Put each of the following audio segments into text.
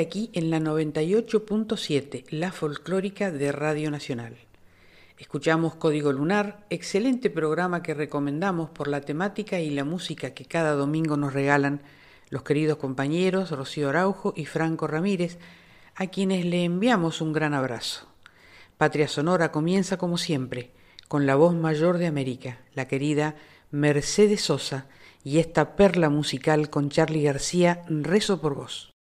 Aquí en la 98.7, la folclórica de Radio Nacional. Escuchamos Código Lunar, excelente programa que recomendamos por la temática y la música que cada domingo nos regalan los queridos compañeros Rocío Araujo y Franco Ramírez, a quienes le enviamos un gran abrazo. Patria Sonora comienza como siempre, con la voz mayor de América, la querida Mercedes Sosa, y esta perla musical con Charlie García, Rezo por vos.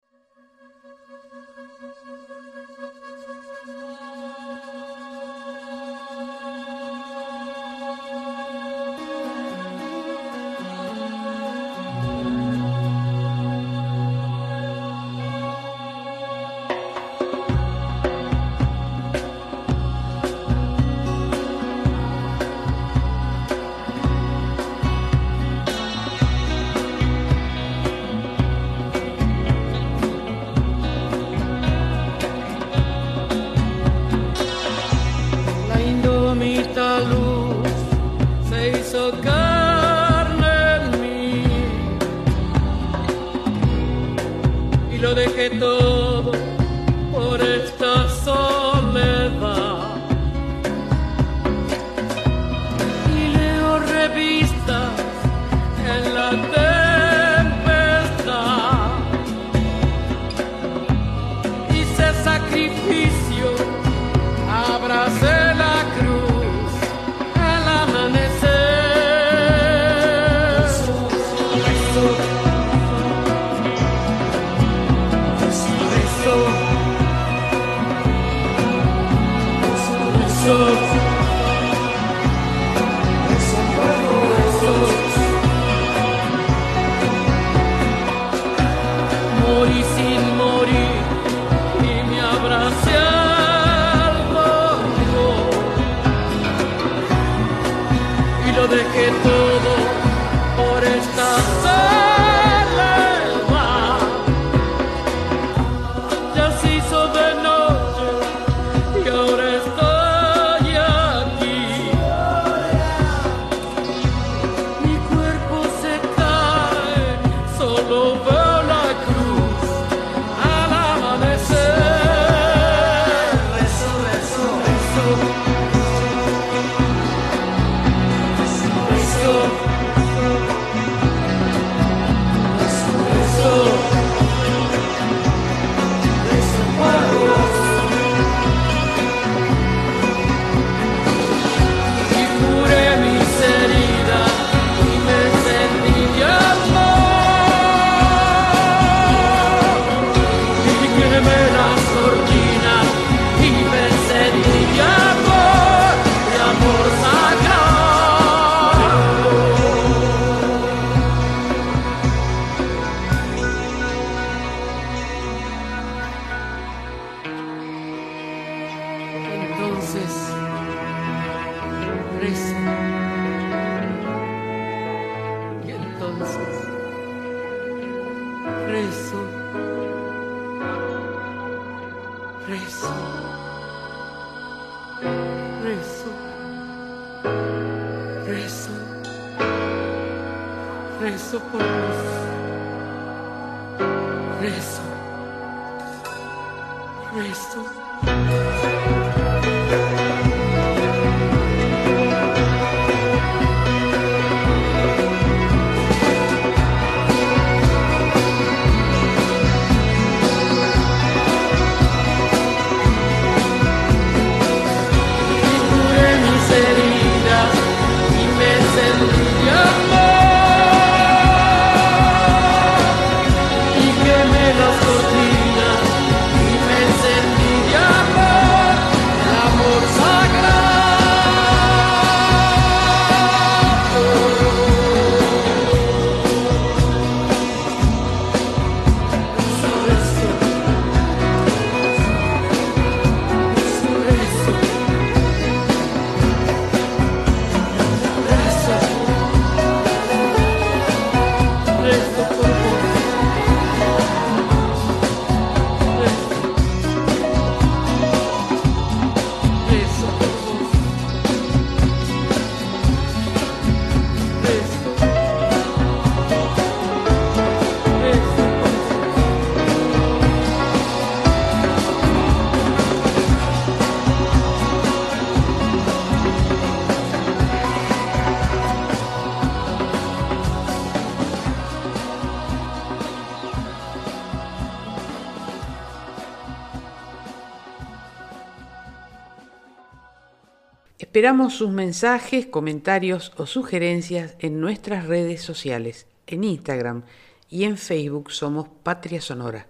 Esperamos sus mensajes, comentarios o sugerencias en nuestras redes sociales, en Instagram y en Facebook somos Patria Sonora.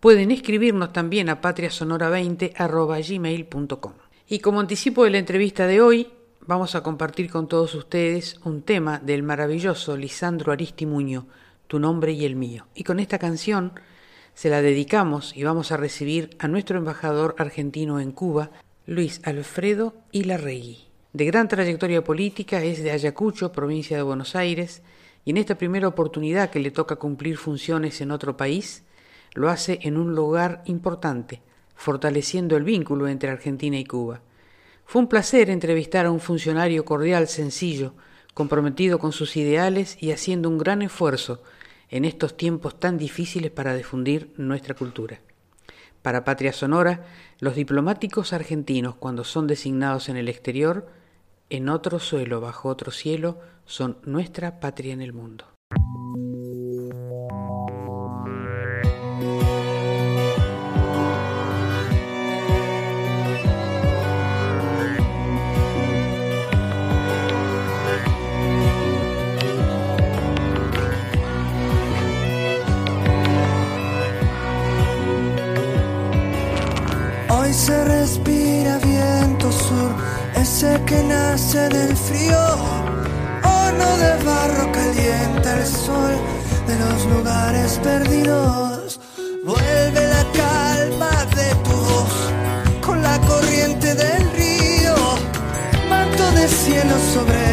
Pueden escribirnos también a patriasonora20.gmail.com. Y como anticipo de la entrevista de hoy, vamos a compartir con todos ustedes un tema del maravilloso Lisandro Aristimuño, Tu nombre y el mío. Y con esta canción se la dedicamos y vamos a recibir a nuestro embajador argentino en Cuba, Luis Alfredo Ilarregui. De gran trayectoria política, es de Ayacucho, provincia de Buenos Aires, y en esta primera oportunidad que le toca cumplir funciones en otro país, lo hace en un lugar importante, fortaleciendo el vínculo entre Argentina y Cuba. Fue un placer entrevistar a un funcionario cordial, sencillo, comprometido con sus ideales y haciendo un gran esfuerzo en estos tiempos tan difíciles para difundir nuestra cultura. Para Patria Sonora, los diplomáticos argentinos, cuando son designados en el exterior, en otro suelo, bajo otro cielo, son nuestra patria en el mundo. Hoy se respira ese que nace del frío. Horno de barro calienta el sol de los lugares perdidos. Vuelve la calma de tu voz con la corriente del río. Manto de cielo sobre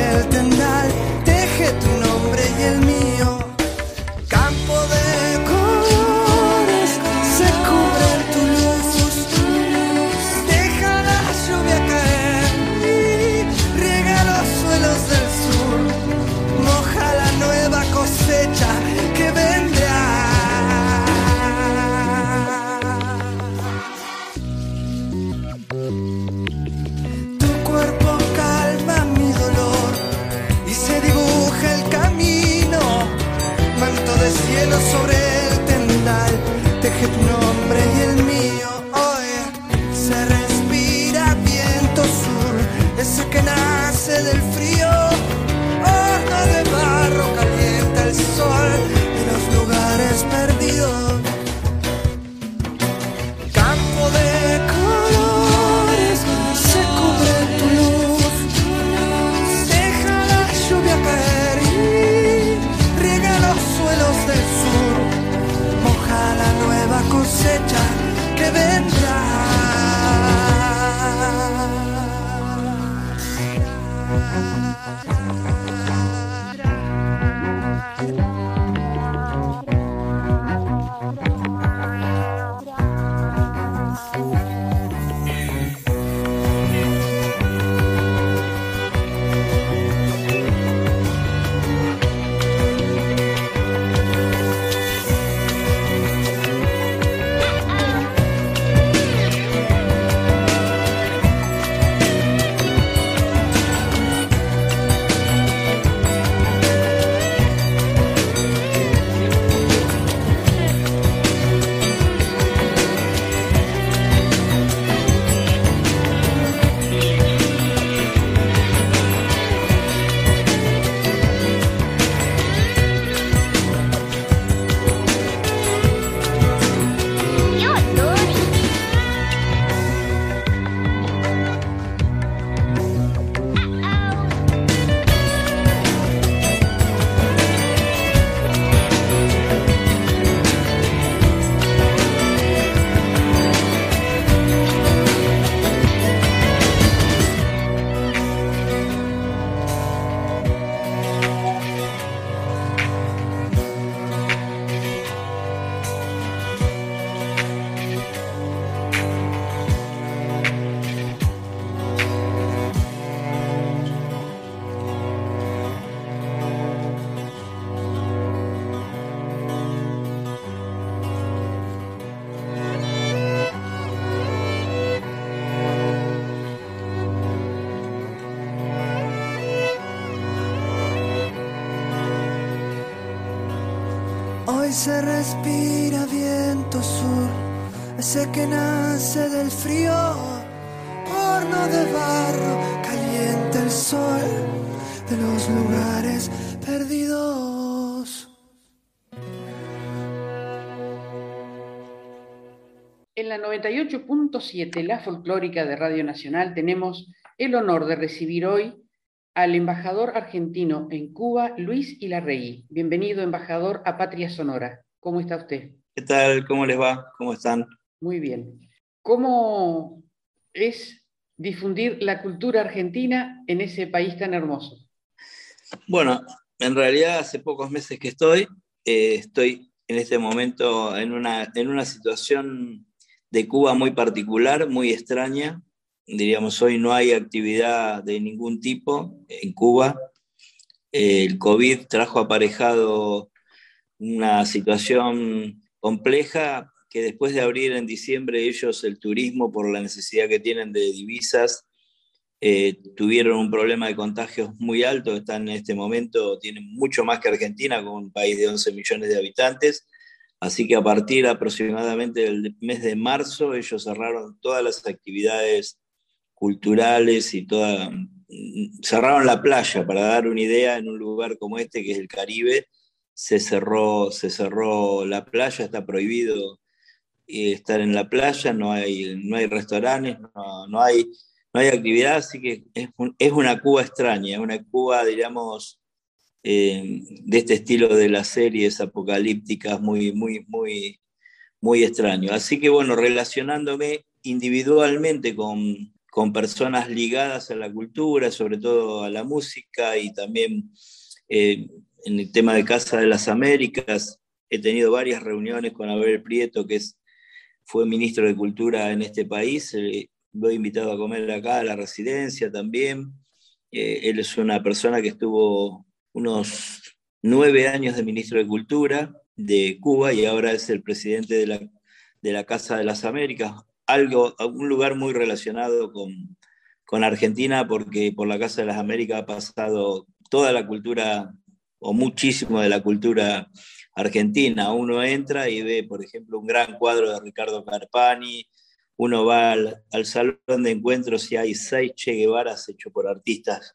se respira viento sur, ese que nace del frío, horno de barro caliente el sol de los lugares perdidos. En la 98.7, la folclórica de Radio Nacional, tenemos el honor de recibir hoy al embajador argentino en Cuba, Luis Ilarrey. Bienvenido, embajador, a Patria Sonora. ¿Cómo está usted? ¿Qué tal? ¿Cómo les va? ¿Cómo están? Muy bien. ¿Cómo es difundir la cultura argentina en ese país tan hermoso? Bueno, en realidad hace pocos meses que estoy, eh, estoy en este momento en una, en una situación de Cuba muy particular, muy extraña. Diríamos, hoy no hay actividad de ningún tipo en Cuba. el COVID trajo aparejado una situación compleja que después de abrir en diciembre ellos el turismo por la necesidad que tienen de divisas, eh, tuvieron un problema de contagios muy alto, están en este momento, tienen mucho más que Argentina, con un país de 11 millones de habitantes, así que a partir aproximadamente del mes de marzo ellos cerraron todas las actividades culturales y toda, cerraron la playa, para dar una idea, en un lugar como este, que es el Caribe, se cerró, se cerró la playa, está prohibido estar en la playa, no hay, no hay restaurantes, no, hay, no hay actividad, así que es, es una Cuba extraña, una Cuba, digamos, eh, de este estilo de las series apocalípticas, muy, muy, muy, muy extraño. Así que bueno, relacionándome individualmente con, con personas ligadas a la cultura, sobre todo a la música y también eh, en el tema de Casa de las Américas, he tenido varias reuniones con Abel Prieto, que es fue ministro de Cultura en este país, eh, lo he invitado a comer acá a la residencia también. Eh, él es una persona que estuvo unos nueve años de ministro de Cultura de Cuba y ahora es el presidente de la, de la Casa de las Américas, algo, un lugar muy relacionado con, con Argentina porque por la Casa de las Américas ha pasado toda la cultura o muchísimo de la cultura Argentina. Uno entra y ve, por ejemplo, un gran cuadro de Ricardo Carpani, uno va al, salón de encuentros y hay seis Che Guevaras hechos por artistas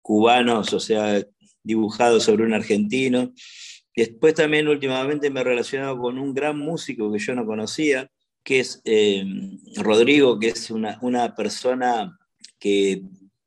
cubanos, o sea, dibujados sobre un argentino. Después también últimamente me he relacionado con un gran músico que yo no conocía, que es eh, Rodrigo, que es una, una persona que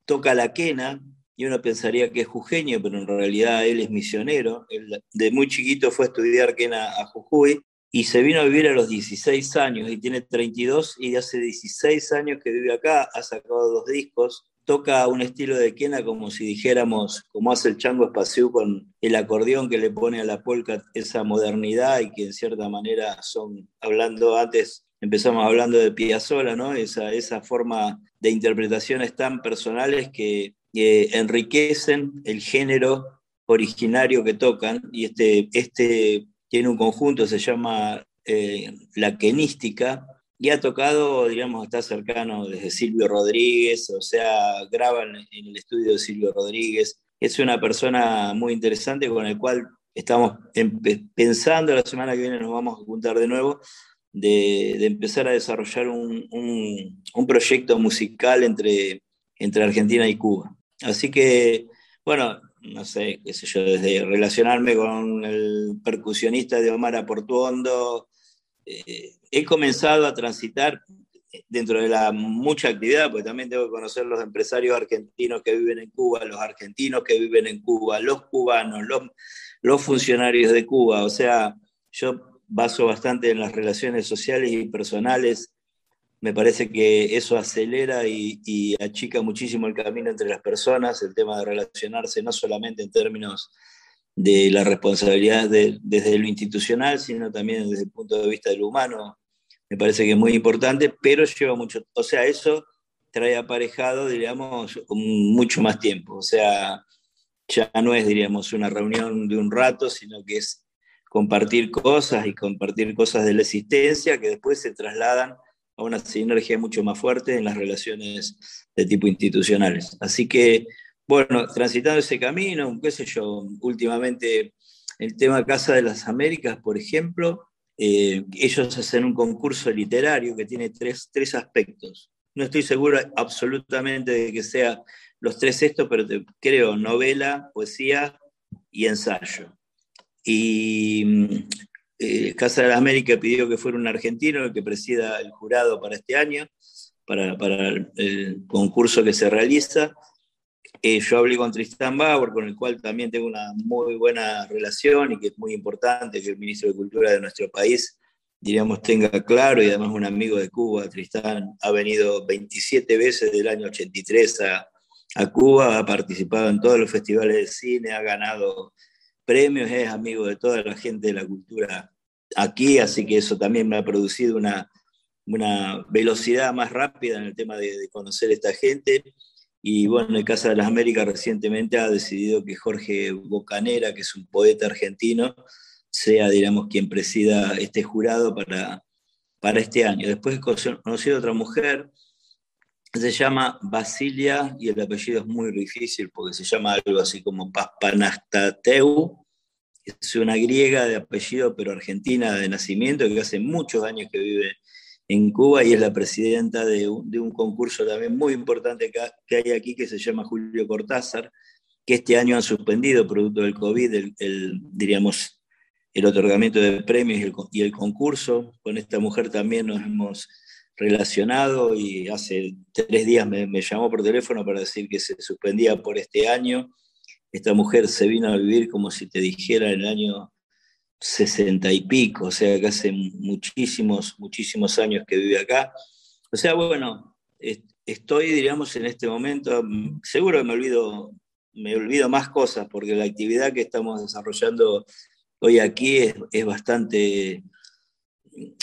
toca la quena, y uno pensaría que es jujeño, pero en realidad él es misionero. de muy chiquito fue a estudiar quena a Jujuy y se vino a vivir a los 16 años y tiene 32 y hace 16 años que vive acá, ha sacado dos discos, toca un estilo de quena como si dijéramos, como hace el chango espacio con el acordeón que le pone a la polka esa modernidad y que en cierta manera son, hablando antes, empezamos hablando de Piazzolla, ¿no? Esa, esa forma de interpretaciones tan personales que que enriquecen el género originario que tocan, y este, este tiene un conjunto, se llama eh, La Quenística, y ha tocado, digamos, está cercano desde Silvio Rodríguez, o sea, graban en el estudio de Silvio Rodríguez. Es una persona muy interesante con el cual estamos pensando, la semana que viene nos vamos a juntar de nuevo, de, empezar a desarrollar un, un, un proyecto musical entre, entre Argentina y Cuba. Así que, bueno, no sé, qué sé yo, desde relacionarme con el percusionista de Omar Aportuondo, eh, he comenzado a transitar dentro de la mucha actividad, porque también tengo que conocer los empresarios argentinos que viven en Cuba, los argentinos que viven en Cuba, los cubanos, los, los funcionarios de Cuba. O sea, yo baso bastante en las relaciones sociales y personales me parece que eso acelera y, achica muchísimo el camino entre las personas, el tema de relacionarse no solamente en términos de la responsabilidad desde lo institucional, sino también desde el punto de vista del humano. Me parece que es muy importante, pero lleva mucho, o sea, eso trae aparejado, diríamos, mucho más tiempo. O sea, ya no es, diríamos, una reunión de un rato, sino que es compartir cosas y compartir cosas de la existencia que después se trasladan a una sinergia mucho más fuerte en las relaciones de tipo institucionales. Así que, bueno, transitando ese camino, qué sé yo, últimamente el tema Casa de las Américas, por ejemplo, eh, ellos hacen un concurso literario que tiene tres, tres aspectos. No estoy seguro absolutamente de que sea los tres estos, pero creo novela, poesía y ensayo. Y mm, eh, Casa de la América pidió que fuera un argentino el que presida el jurado para este año, para, el, concurso que se realiza. Eh, yo hablé con Tristán Bauer, con el cual también tengo una muy buena relación y que es muy importante que el ministro de Cultura de nuestro país, diríamos, tenga claro, y además un amigo de Cuba, Tristán, ha venido 27 veces del año 83 a, a Cuba, ha participado en todos los festivales de cine, ha ganado premios, es amigo de toda la gente de la cultura aquí, así que eso también me ha producido una, velocidad más rápida en el tema de, conocer a esta gente. Y bueno, en Casa de las Américas recientemente ha decidido que Jorge Bocanera, que es un poeta argentino, sea, digamos, quien presida este jurado para, para este año. Después conocí a otra mujer, se llama Basilia y el apellido es muy difícil porque se llama algo así como Paspanastateu. Es una griega de apellido, pero argentina de nacimiento, que hace muchos años que vive en Cuba y es la presidenta de un, concurso también muy importante que, hay aquí que se llama Julio Cortázar, que este año han suspendido, producto del COVID, el, diríamos, el otorgamiento de premios y el, y el concurso. Con esta mujer también nos hemos relacionado y hace tres días me, llamó por teléfono para decir que se suspendía por este año. Esta mujer se vino a vivir como si te dijera en el año sesenta y pico, o sea que hace muchísimos, muchísimos años que vive acá. O sea, bueno, estoy, diríamos, en este momento, seguro que me olvido, me olvido más cosas porque la actividad que estamos desarrollando hoy aquí es, es bastante,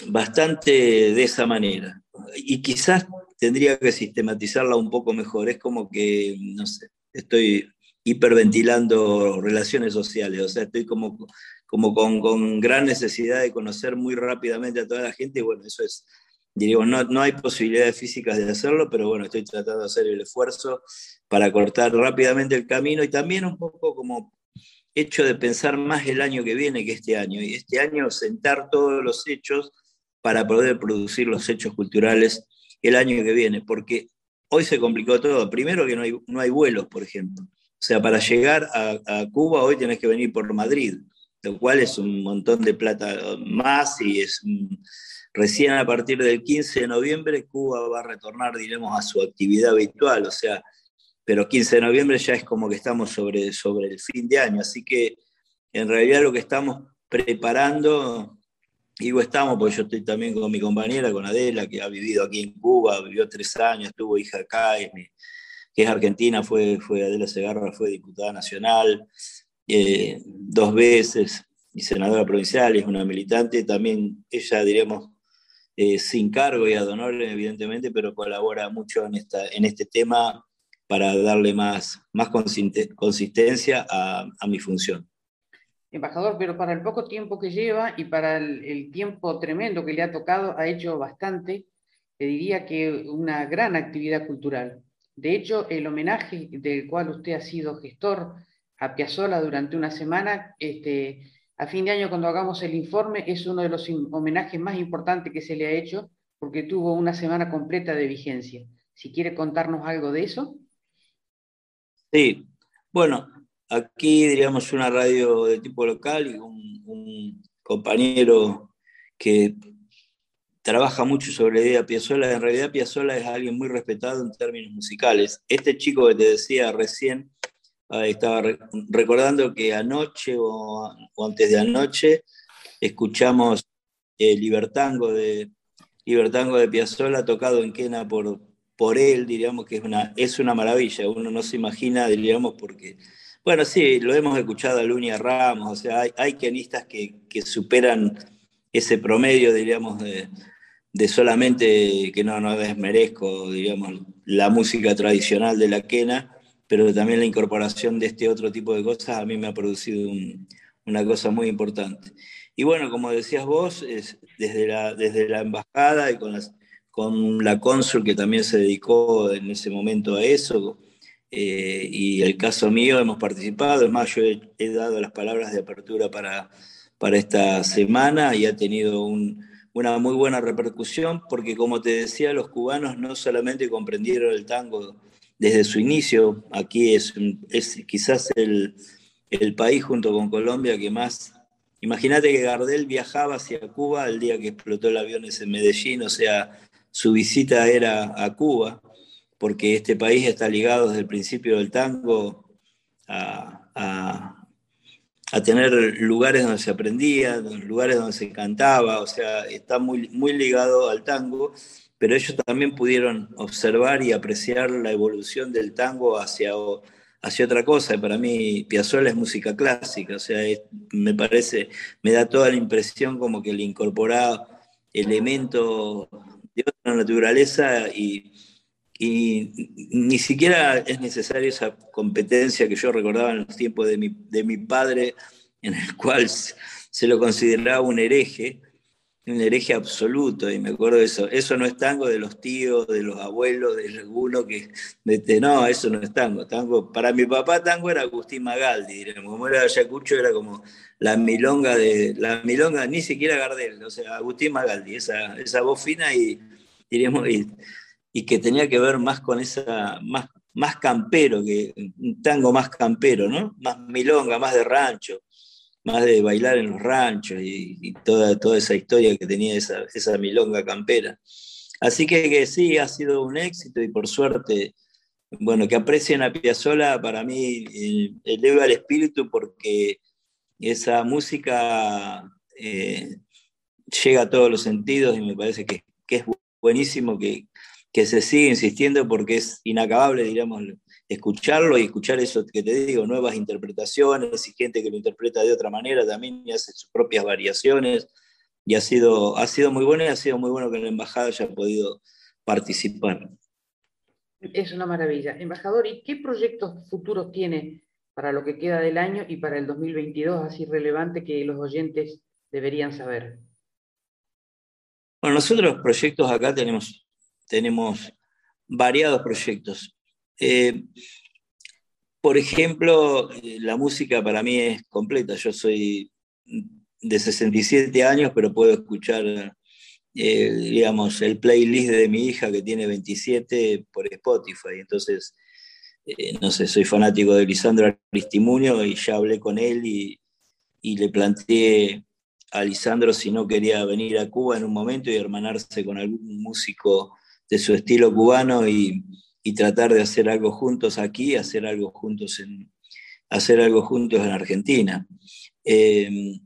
bastante de esa manera y quizás tendría que sistematizarla un poco mejor. Es como que, no sé, estoy hiperventilando relaciones sociales, o sea, estoy como, como con, con, gran necesidad de conocer muy rápidamente a toda la gente, y bueno, eso es, diríamos, no, no hay posibilidades físicas de hacerlo, pero bueno, estoy tratando de hacer el esfuerzo para cortar rápidamente el camino y también un poco como hecho de pensar más el año que viene que este año, y este año sentar todos los hechos para poder producir los hechos culturales el año que viene, porque hoy se complicó todo. Primero que no hay, no hay vuelos, por ejemplo. O sea, para llegar a, Cuba hoy tenés que venir por Madrid, lo cual es un montón de plata más y es recién a partir del 15 de noviembre Cuba va a retornar, diremos, a su actividad habitual, o sea, pero 15 de noviembre ya es como que estamos sobre, sobre el fin de año, así que en realidad lo que estamos preparando Digo estamos, porque yo estoy también con mi compañera, con Adela, que ha vivido aquí en Cuba, vivió tres años, tuvo hija acá, que es argentina, fue, fue Adela Segarra, fue diputada nacional eh, dos veces y senadora provincial, es una militante, también ella, diremos, eh, sin cargo y ad evidentemente, pero colabora mucho en, esta, en este tema para darle más, más consistencia a, a mi función embajador, pero para el poco tiempo que lleva y para el, tiempo tremendo que le ha tocado, ha hecho bastante, le diría que una gran actividad cultural. De hecho, el homenaje del cual usted ha sido gestor a Piazzolla durante una semana, este, a fin de año cuando hagamos el informe, es uno de los homenajes más importantes que se le ha hecho porque tuvo una semana completa de vigencia. Si quiere contarnos algo de eso. Sí, bueno, Aquí, diríamos, una radio de tipo local y un, compañero que trabaja mucho sobre idea Piazzolla. En realidad, Piazzolla es alguien muy respetado en términos musicales. Este chico que te decía recién, estaba recordando que anoche o, antes de anoche escuchamos el Libertango de, Libertango de tocado en Quena por, por él, diríamos que es una, es una maravilla. Uno no se imagina, diríamos, porque bueno, sí, lo hemos escuchado a Lunia Ramos, o sea, hay, hay quenistas que, superan ese promedio, diríamos, de, solamente que no, no desmerezco, digamos, la música tradicional de la quena, pero también la incorporación de este otro tipo de cosas a mí me ha producido una cosa muy importante. Y bueno, como decías vos, es desde, la, desde la embajada y con, las, con la cónsul que también se dedicó en ese momento a eso, eh, y el caso mío hemos participado, es más, yo he, dado las palabras de apertura para, para esta semana y ha tenido una muy buena repercusión porque como te decía, los cubanos no solamente comprendieron el tango desde su inicio. Aquí es, es quizás el, el país junto con Colombia que más... Imagínate que Gardel viajaba hacia Cuba el día que explotó el avión en Medellín, o sea, su visita era a Cuba, porque este país está ligado desde el principio del tango a, a, tener lugares donde se aprendía, lugares donde se cantaba, o sea, está muy, muy ligado al tango, pero ellos también pudieron observar y apreciar la evolución del tango hacia, hacia otra cosa. Para mí, Piazzolla es música clásica, o sea, me parece, me da toda la impresión como que le incorporaba elementos de otra naturaleza y, ni siquiera es necesaria esa competencia que yo recordaba en los tiempos de mi, de mi padre, en el cual se lo consideraba un hereje, un hereje absoluto, y me acuerdo de eso. Eso no es tango de los tíos, de los abuelos, de alguno que. no, eso no es tango. tango. Para mi papá, tango era Agustín Magaldi, diremos. Como era Ayacucho, era como la milonga de. La milonga, ni siquiera Gardel, o sea, Agustín Magaldi, esa, esa voz fina y, diremos, y, que tenía que ver más con esa. Más, más campero, que un tango más campero, ¿no? Más milonga, más de rancho más de bailar en los ranchos y, toda, toda esa historia que tenía esa, esa milonga campera. Así que, sí, ha sido un éxito y por suerte, bueno, que aprecien a Piazzolla para mí eleva el espíritu porque esa música eh, llega a todos los sentidos y me parece que, que es buenísimo que, que se siga insistiendo porque es inacabable, digamos, escucharlo y escuchar eso que te digo, nuevas interpretaciones y gente que lo interpreta de otra manera también y hace sus propias variaciones. Y ha sido, ha sido muy bueno y ha sido muy bueno que la embajada haya podido participar. Es una maravilla. Embajador, ¿y qué proyectos futuros tiene para lo que queda del año y para el 2022 así relevante que los oyentes deberían saber? Bueno, nosotros proyectos acá tenemos, tenemos variados proyectos. Eh, por ejemplo, eh, la música para mí es completa. Yo soy de 67 años, pero puedo escuchar, eh, digamos, el playlist de mi hija que tiene 27 por Spotify. Entonces, no sé, soy fanático de Lisandro Aristimunio y ya hablé con él y le planteé a Lisandro si no quería venir a Cuba en un momento y hermanarse con algún músico de su estilo cubano y, y tratar de hacer algo juntos aquí, hacer algo juntos en, hacer algo juntos en Argentina. Eh,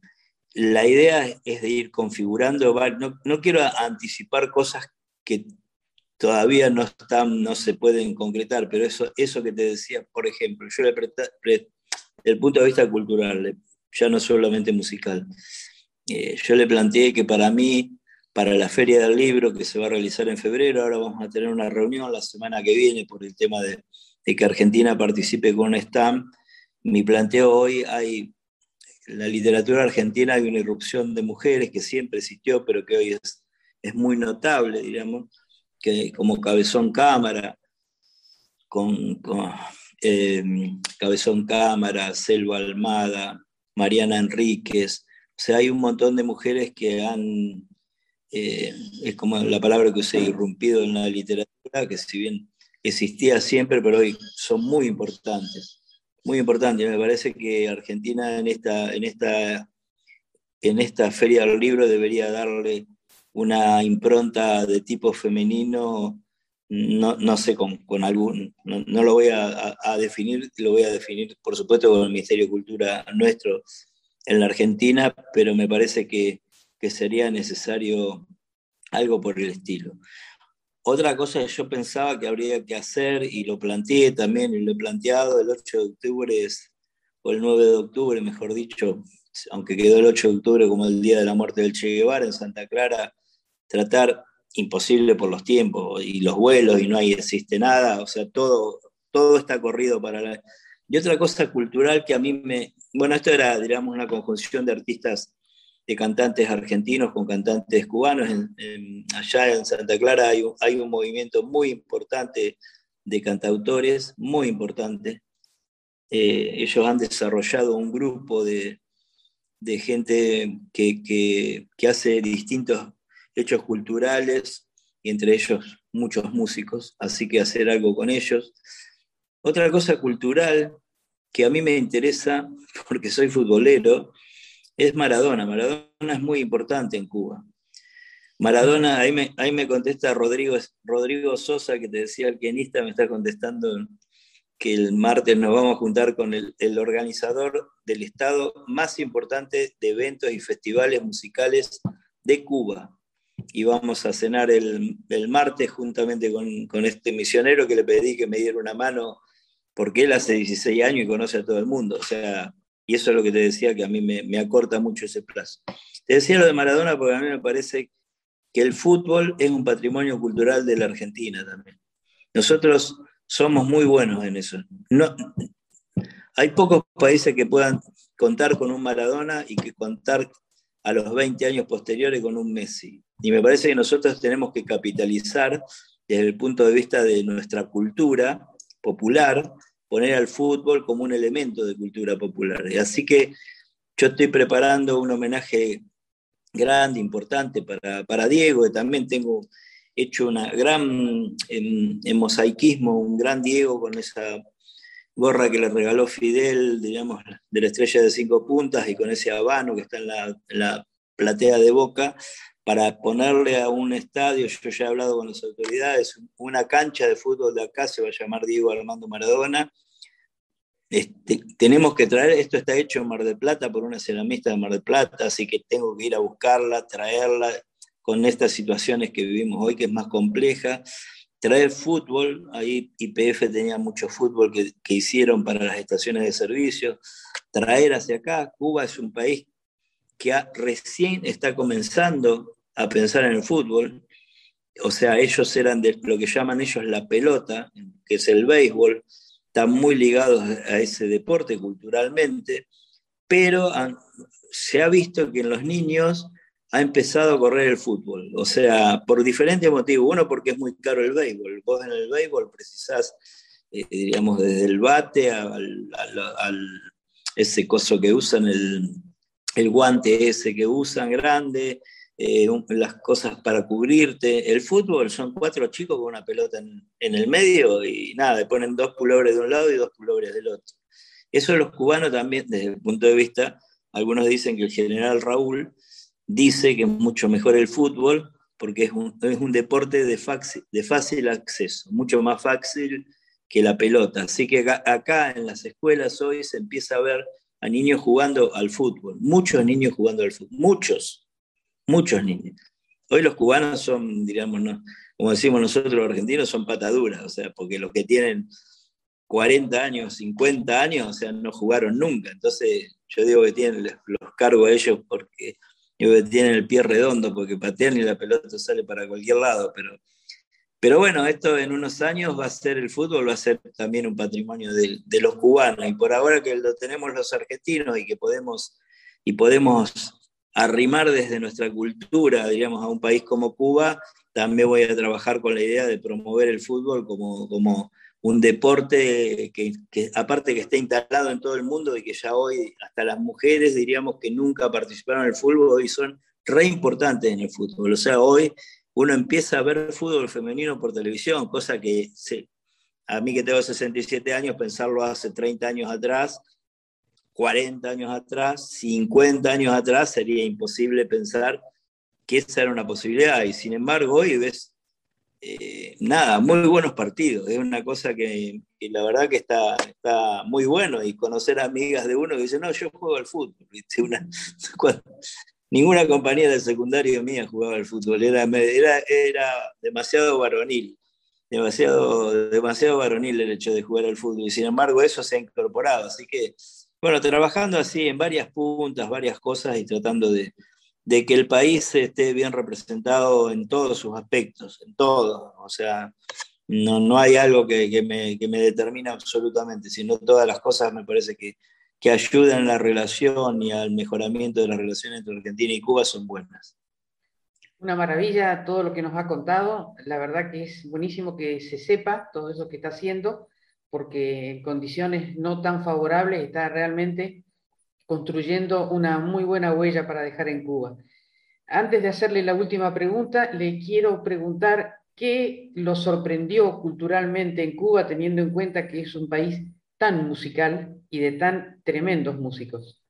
la idea es de ir configurando, no, no, quiero anticipar cosas que todavía no, están, no se pueden concretar, pero eso, eso que te decía, por ejemplo, yo le desde el punto de vista cultural, ya no solamente musical, eh, yo le planteé que para mí para la Feria del Libro que se va a realizar en febrero. Ahora vamos a tener una reunión la semana que viene por el tema de, que Argentina participe con un stand. Mi planteo hoy hay, la literatura argentina hay una irrupción de mujeres que siempre existió, pero que hoy es, es muy notable, digamos, que como Cabezón Cámara, con, eh, Cabezón Cámara, Selva Almada, Mariana Enríquez, o sea, hay un montón de mujeres que han eh, es como la palabra que usé, irrumpido en la literatura, que si bien existía siempre, pero hoy son muy importantes, muy importantes. Me parece que Argentina en esta, en esta, en esta feria del libro debería darle una impronta de tipo femenino, no, no sé, con, con algún, no, no, lo voy a, a, definir, lo voy a definir, por supuesto, con el Ministerio de Cultura nuestro en la Argentina, pero me parece que que sería necesario algo por el estilo. Otra cosa que yo pensaba que habría que hacer, y lo planteé también, y lo he planteado el 8 de octubre, o el 9 de octubre, mejor dicho, aunque quedó el 8 de octubre como el día de la muerte del Che Guevara en Santa Clara, tratar imposible por los tiempos y los vuelos y no hay, existe nada, o sea, todo, todo está corrido para la... Y otra cosa cultural que a mí me... Bueno, esto era, digamos, una conjunción de artistas de cantantes argentinos con cantantes cubanos. allá en Santa Clara hay, hay, un movimiento muy importante de cantautores, muy importante. Eh, ellos han desarrollado un grupo de, de gente que, que, que, hace distintos hechos culturales, y entre ellos muchos músicos, así que hacer algo con ellos. Otra cosa cultural que a mí me interesa, porque soy futbolero, es Maradona. Maradona es muy importante en Cuba. Maradona, ahí me, ahí me contesta Rodrigo, Rodrigo Sosa, que te decía el pianista, me está contestando que el martes nos vamos a juntar con el, organizador del estado más importante de eventos y festivales musicales de Cuba. Y vamos a cenar el, el martes juntamente con, con, este misionero que le pedí que me diera una mano, porque él hace 16 años y conoce a todo el mundo. O sea, y eso es lo que te decía, que a mí me, acorta mucho ese plazo. Te decía lo de Maradona porque a mí me parece que el fútbol es un patrimonio cultural de la Argentina también. Nosotros somos muy buenos en eso. No, hay pocos países que puedan contar con un Maradona y que contar a los 20 años posteriores con un Messi. Y me parece que nosotros tenemos que capitalizar desde el punto de vista de nuestra cultura popular, poner al fútbol como un elemento de cultura popular. Así que yo estoy preparando un homenaje grande, importante para, Diego, que también tengo hecho una gran, en, mosaicismo, un gran Diego con esa gorra que le regaló Fidel, digamos, de la estrella de cinco puntas y con ese habano que está en la platea de Boca, para ponerle a un estadio, yo ya he hablado con las autoridades, una cancha de fútbol de acá se va a llamar Diego Armando Maradona. Este, tenemos que traer, esto está hecho en Mar del Plata por una ceramista de Mar del Plata, así que tengo que ir a buscarla, traerla, con estas situaciones que vivimos hoy, que es más compleja. Traer fútbol, ahí IPF tenía mucho fútbol que, que hicieron para las estaciones de servicio. Traer hacia acá, Cuba es un país que recién está comenzando a pensar en el fútbol. O sea, ellos eran de lo que llaman ellos la pelota, que es el béisbol, están muy ligados a ese deporte culturalmente, pero se ha visto que en los niños ha empezado a correr el fútbol. O sea, por diferentes motivos. Uno, porque es muy caro el béisbol. Vos en el béisbol precisás, eh, desde el bate al, ese coso que usan, el, el, guante ese que usan grande, eh, las cosas para cubrirte. El fútbol son cuatro chicos con una pelota en, el medio y nada, ponen dos pulobres de un lado y dos pulobres del otro. Eso los cubanos también, desde el punto de vista, algunos dicen que el general Raúl dice que es mucho mejor el fútbol porque es un, es un deporte de, de fácil acceso, mucho más fácil que la pelota. Así que acá en las escuelas hoy se empieza a ver a niños jugando al fútbol, muchos niños jugando al fútbol, muchos, muchos niños. Hoy los cubanos son, digamos, ¿no? como decimos nosotros los argentinos, son pataduras, o sea, porque los que tienen 40 años, 50 años, o sea, no jugaron nunca. Entonces, yo digo que tienen los cargos a ellos porque tienen el pie redondo porque patean y la pelota sale para cualquier lado, pero, pero bueno, esto en unos años va a ser el fútbol, va a ser también un patrimonio de, de los cubanos, y por ahora que lo tenemos los argentinos y que podemos, y podemos arrimar desde nuestra cultura, digamos, a un país como Cuba, también voy a trabajar con la idea de promover el fútbol como, como un deporte que, aparte que está instalado en todo el mundo y que ya hoy hasta las mujeres diríamos que nunca participaron en el fútbol, hoy son re importantes en el fútbol. O sea, hoy uno empieza a ver fútbol femenino por televisión, cosa que a mí que tengo 67 años, pensarlo hace 30 años atrás, 40 años atrás, 50 años atrás, sería imposible pensar que esa era una posibilidad. Y sin embargo, hoy ves eh, nada, muy buenos partidos. Es una cosa que, la verdad que está, está, muy bueno. Y conocer amigas de uno que dicen, no, yo juego al fútbol. ninguna compañía del secundario mía jugaba al fútbol. Era, era, era demasiado varonil. Demasiado, demasiado varonil el hecho de jugar al fútbol. Y sin embargo, eso se ha incorporado. Así que, bueno, trabajando así en varias puntas, varias cosas y tratando de, que el país esté bien representado en todos sus aspectos, en todo. O sea, no, no hay algo que, que, me, que, me, determine absolutamente, sino todas las cosas me parece que, que ayudan a la relación y al mejoramiento de la relación entre Argentina y Cuba son buenas. Una maravilla todo lo que nos ha contado. La verdad que es buenísimo que se sepa todo eso que está haciendo, porque en condiciones no tan favorables está realmente construyendo una muy buena huella para dejar en Cuba. Antes de hacerle la última pregunta, le quiero preguntar ¿Qué lo sorprendió culturalmente en Cuba teniendo en cuenta que es un país tan musical y de tan tremendos músicos?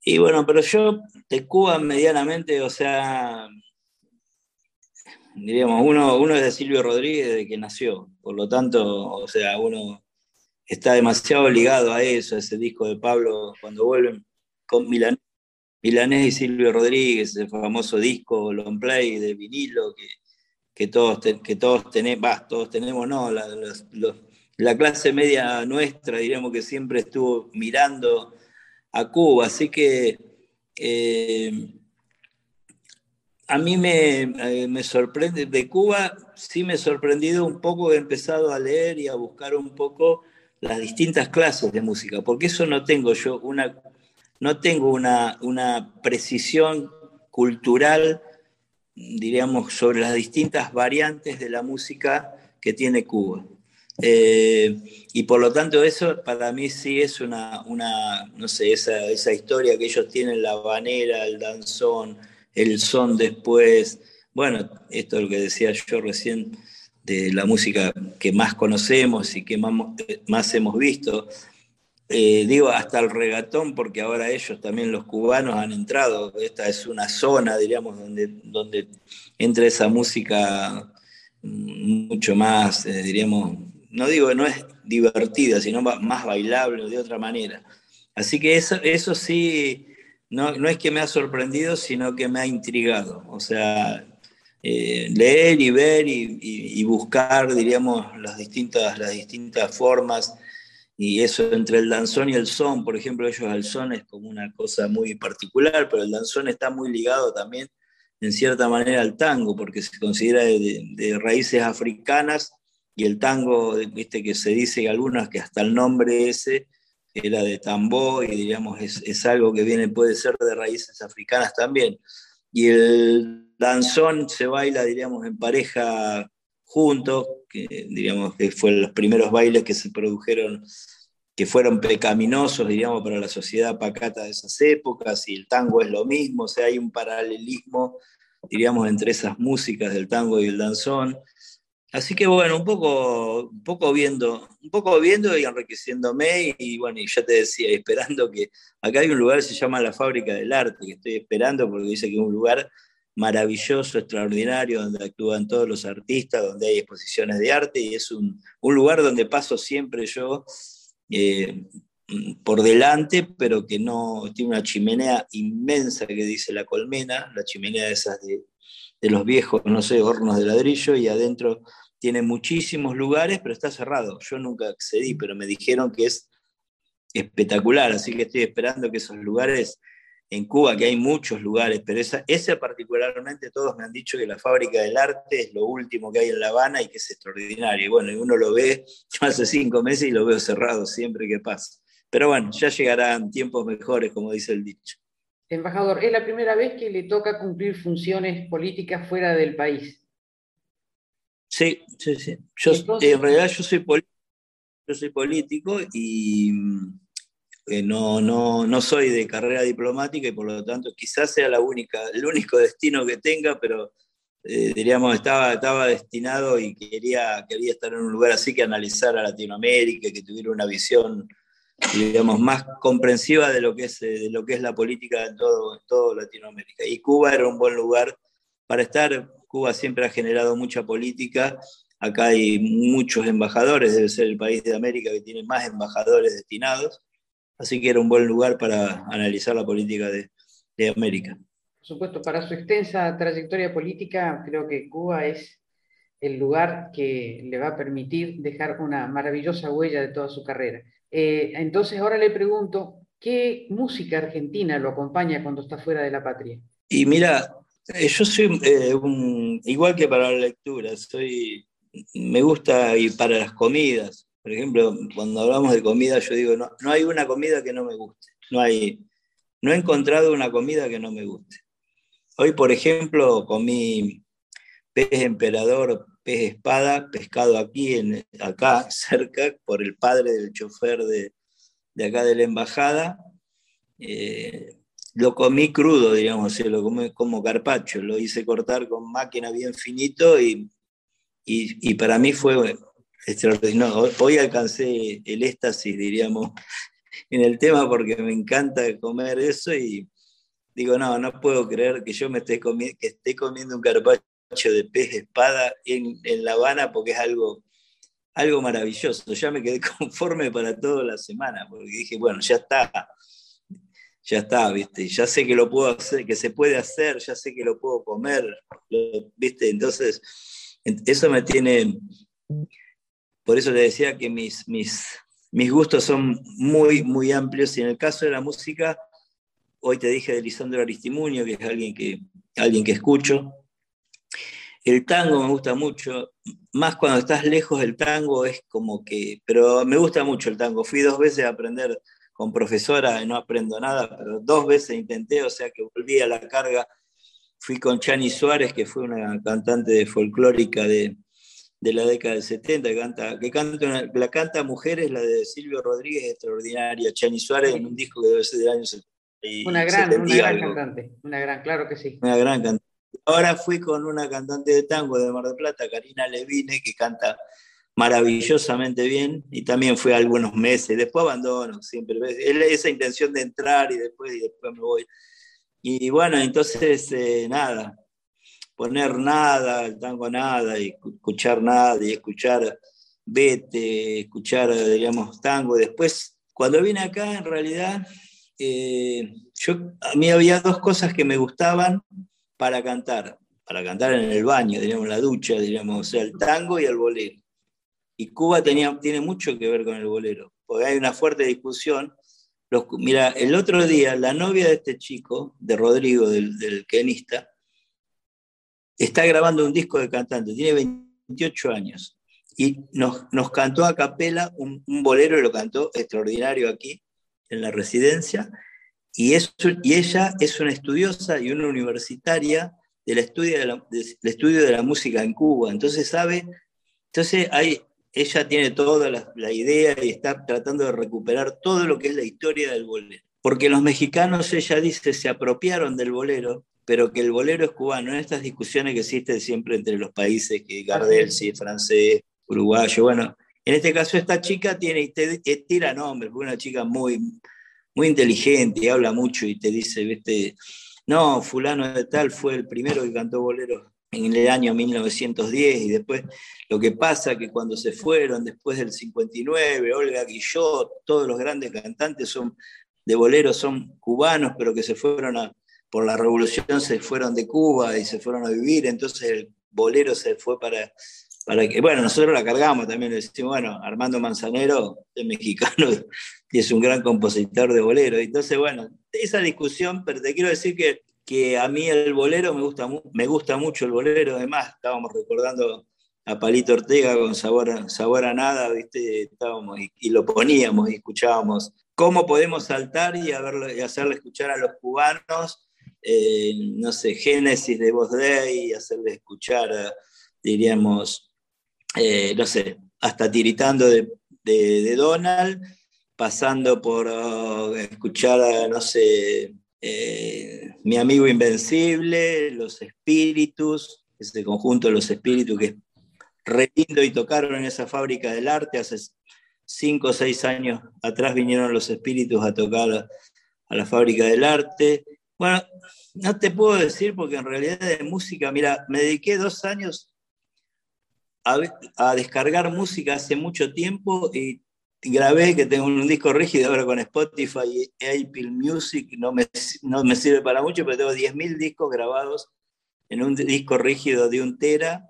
Y bueno, pero yo de Cuba medianamente, o sea, diríamos, uno, uno es de Silvio Rodríguez desde que nació, por lo tanto, o sea, uno está demasiado ligado a eso, a ese disco de Pablo cuando vuelven con Milanés, Milanés y Silvio Rodríguez, el famoso disco long play de vinilo que, que todos, que todos, tenemos, todos tenemos, no, la, la clase media nuestra, diríamos que siempre estuvo mirando a Cuba, así que eh, a mí eh, me, sorprende, de Cuba sí me he sorprendido un poco, he empezado a leer y a buscar un poco las distintas clases de música, porque eso no tengo yo, una, no tengo una, una precisión cultural, diríamos, sobre las distintas variantes de la música que tiene Cuba. Eh, y por lo tanto eso para mí sí es una, una no sé, esa, esa historia que ellos tienen, la banera, el danzón, el son después, bueno, esto es lo que decía yo recién de la música que más conocemos y que más, más hemos visto. Eh, digo, hasta el regatón, porque ahora ellos también, los cubanos, han entrado. Esta es una zona, diríamos, donde, donde entra esa música mucho más, eh, diríamos, no digo que no es divertida, sino más bailable de otra manera. Así que eso, eso sí no, es que me ha sorprendido, sino que me ha intrigado. O sea, eh, leer y ver y, buscar, diríamos, las distintas, las distintas formas. Y eso entre el danzón y el son, por ejemplo, ellos el son es como una cosa muy particular, pero el danzón está muy ligado también, en cierta manera, al tango, porque se considera de, raíces africanas y el tango, viste que se dice algunas que hasta el nombre ese era de tambor y digamos es, algo que viene, puede ser de raíces africanas también. Y el danzón se baila, diríamos, en pareja juntos, que diríamos que fue los primeros bailes que se produjeron, que fueron pecaminosos, diríamos, para la sociedad pacata de esas épocas, y el tango es lo mismo, o hay un paralelismo, diríamos, entre esas músicas del tango y el danzón. Así que bueno, un poco, un poco viendo, un poco viendo y enriqueciéndome, y, bueno, y ya te decía, esperando que acá hay un lugar que se llama la Fábrica del Arte, que estoy esperando porque dice que es un lugar maravilloso, extraordinario, donde actúan todos los artistas, donde hay exposiciones de arte, y es un, lugar donde paso siempre yo eh, por delante, pero que no tiene una chimenea inmensa que dice la colmena, la chimenea de esas de, de los viejos, no sé, hornos de ladrillo, y adentro tiene muchísimos lugares, pero está cerrado. Yo nunca accedí, pero me dijeron que es espectacular, así que estoy esperando que esos lugares en Cuba, que hay muchos lugares, pero esa, ese particularmente todos me han dicho que la fábrica del arte es lo último que hay en La Habana y que es extraordinario. Y bueno, uno lo ve, yo hace cinco meses y lo veo cerrado siempre que pasa. Pero bueno, ya llegarán tiempos mejores, como dice el dicho. Embajador, es la primera vez que le toca cumplir funciones políticas fuera del país. Sí, sí, sí. Yo, en realidad yo soy, yo soy político y eh, no, no, no, soy de carrera diplomática y por lo tanto quizás sea la única, el único destino que tenga, pero eh, diríamos, estaba, estaba destinado y quería, quería estar en un lugar así que analizar a Latinoamérica, que tuviera una visión digamos, más comprensiva de lo que es, de lo que es la política en todo, en todo Latinoamérica. Y Cuba era un buen lugar para estar Cuba siempre ha generado mucha política. Acá hay muchos embajadores, debe ser el país de América que tiene más embajadores destinados. Así que era un buen lugar para analizar la política de, América. Por supuesto, para su extensa trayectoria política, creo que Cuba es el lugar que le va a permitir dejar una maravillosa huella de toda su carrera. Eh, entonces, ahora le pregunto, ¿qué música argentina lo acompaña cuando está fuera de la patria? Y mira, yo soy eh, igual que para la lectura, soy, me gusta y para las comidas. Por ejemplo, cuando hablamos de comida, yo digo, no, no hay una comida que no me guste. No, hay, no he encontrado una comida que no me guste. Hoy, por ejemplo, comí pez emperador, pez espada, pescado aquí, en, acá cerca, por el padre del chofer de, de acá de la embajada. Eh, lo comí crudo, digamos, lo comí como carpacho, lo hice cortar con máquina bien finito y, y, para mí fue extraordinario. Hoy alcancé el éxtasis, diríamos, en el tema porque me encanta comer eso y digo, no, no puedo creer que yo me esté, comiendo, que esté comiendo un carpacho de pez espada en, en La Habana porque es algo algo maravilloso. Ya me quedé conforme para toda la semana, porque dije, bueno, ya está, ya está, ¿viste? Ya sé que lo puedo hacer, que se puede hacer, ya sé que lo puedo comer, ¿viste? Entonces, eso me tiene, por eso le decía que mis, mis, mis gustos son muy, muy amplios y en el caso de la música, hoy te dije de Lisandro Aristimuño, que es alguien que, alguien que escucho, el tango me gusta mucho, más cuando estás lejos del tango es como que, pero me gusta mucho el tango. Fui dos veces a aprender con profesora no aprendo nada, pero dos veces intenté, o sea que volví a la carga. Fui con Chani Suárez, que fue una cantante de folclórica de, de la década del 70, que canta, que canta la canta Mujeres, la de Silvio Rodríguez, extraordinaria. Chani Suárez en un disco que debe ser del año 70. Una gran, una gran cantante, una gran, claro que sí. Una gran cantante. Ahora fui con una cantante de tango de Mar del Plata, Karina Levine, que canta maravillosamente bien y también fui algunos meses, después abandono siempre, esa intención de entrar y después, y después me voy. Y bueno, entonces eh, nada, poner nada, el tango nada, y escuchar nada, y escuchar vete, escuchar, digamos, tango. Después, cuando vine acá, en realidad, eh, yo, a mí había dos cosas que me gustaban, para cantar, para cantar en el baño, diríamos, la ducha, diríamos, o sea, el tango y el bolero. Y Cuba tiene mucho que ver con el bolero, porque hay una fuerte discusión. Mira, el otro día, la novia de este chico, de Rodrigo, del, del está grabando un disco de cantante, tiene 28 años, y nos, nos cantó a capela un, bolero, y lo cantó extraordinario aquí, en la residencia, y, y ella es una estudiosa y una universitaria del estudio de la, estudio de la música en Cuba. Entonces sabe, entonces hay, ella tiene toda la, idea y está tratando de recuperar todo lo que es la historia del bolero. Porque los mexicanos, ella dice, se apropiaron del bolero, pero que el bolero es cubano. En estas discusiones que existen siempre entre los países, que Gardel, si es francés, uruguayo, bueno, en este caso esta chica tiene, tira nombres, fue una chica muy, muy inteligente y habla mucho y te dice, viste, no, fulano de tal fue el primero que cantó bolero en el año 1910 y después lo que pasa que cuando se fueron después del 59, Olga Guillot, todos los grandes cantantes son de bolero son cubanos, pero que se fueron a, por la revolución se fueron de Cuba y se fueron a vivir, entonces el bolero se fue para, para que, bueno, nosotros la cargamos también, le decimos, bueno, Armando Manzanero es mexicano y es un gran compositor de bolero. Entonces, bueno, esa discusión, pero te quiero decir que, que a mí el bolero me gusta, me gusta mucho el bolero, además, estábamos recordando a Palito Ortega con sabor, a nada, ¿viste? Estábamos y, lo poníamos y escuchábamos. ¿Cómo podemos saltar y, y hacerle escuchar a los cubanos, eh, no sé, Génesis de Voz Day y hacerle escuchar, diríamos, eh, no sé, hasta tiritando de, Donald, pasando por oh, escuchar, no sé, Mi amigo Invencible, Los Espíritus, ese conjunto de los espíritus que es re lindo y tocaron en esa fábrica del arte hace cinco o seis años atrás vinieron los espíritus a tocar a la fábrica del arte. Bueno, no te puedo decir porque en realidad de música, mira, me dediqué dos años a, descargar música hace mucho tiempo y grabé que tengo un disco rígido ahora con Spotify y Apple Music, no me, no me sirve para mucho, pero tengo 10.000 discos grabados en un disco rígido de un tera,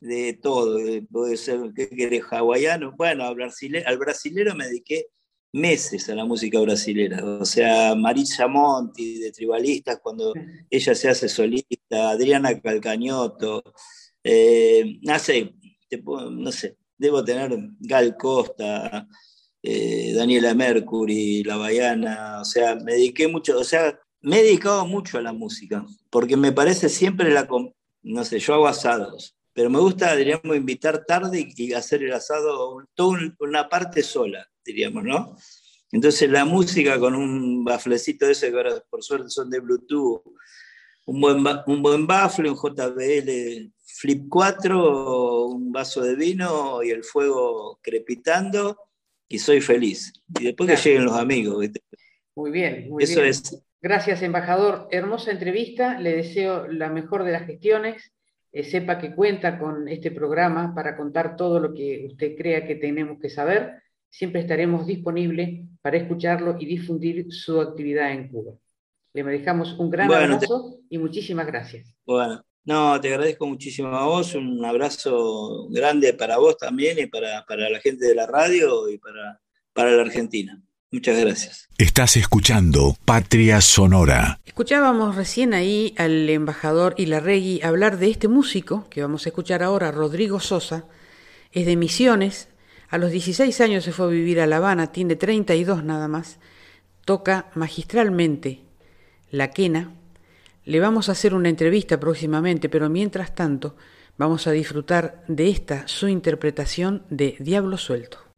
de todo, puede ser, ¿qué querés? Hawaiano. Bueno, al brasilero, al brasilero me dediqué meses a la música brasilera, o sea, Marisa Monti de Tribalistas, cuando ella se hace solista, Adriana Calcañoto, eh, no sé, no sé, debo tener Gal Costa, eh, Daniela Mercury, La Baiana, o sea, me dediqué mucho, o sea, me he dedicado mucho a la música, porque me parece siempre la, no sé, yo hago asados, pero me gusta, diríamos, invitar tarde y, hacer el asado, toda una parte sola, diríamos, ¿no? Entonces la música con un baflecito ese que ahora por suerte son de Bluetooth, un buen, un buen bafle, un JBL Flip 4, un vaso de vino y el fuego crepitando y soy feliz. Y después que lleguen los amigos. Muy bien, muy Eso Es... Gracias, embajador. Hermosa entrevista. Le deseo la mejor de las gestiones. Eh, sepa que cuenta con este programa para contar todo lo que usted crea que tenemos que saber siempre estaremos disponibles para escucharlo y difundir su actividad en Cuba. Le dejamos un gran abrazo y muchísimas gracias. Bueno, no, te agradezco muchísimo a vos, un abrazo grande para vos también y para, la gente de la radio y para, para la Argentina. Muchas gracias. Estás escuchando Patria Sonora. Escuchábamos recién ahí al embajador Ilarregui hablar de este músico que vamos a escuchar ahora, Rodrigo Sosa. Es de Misiones, a los 16 años se fue a vivir a La Habana, tiene 32 nada más, toca magistralmente la quena. Le vamos a hacer una entrevista próximamente, pero mientras tanto vamos a disfrutar de esta su interpretación de Diablo Suelto.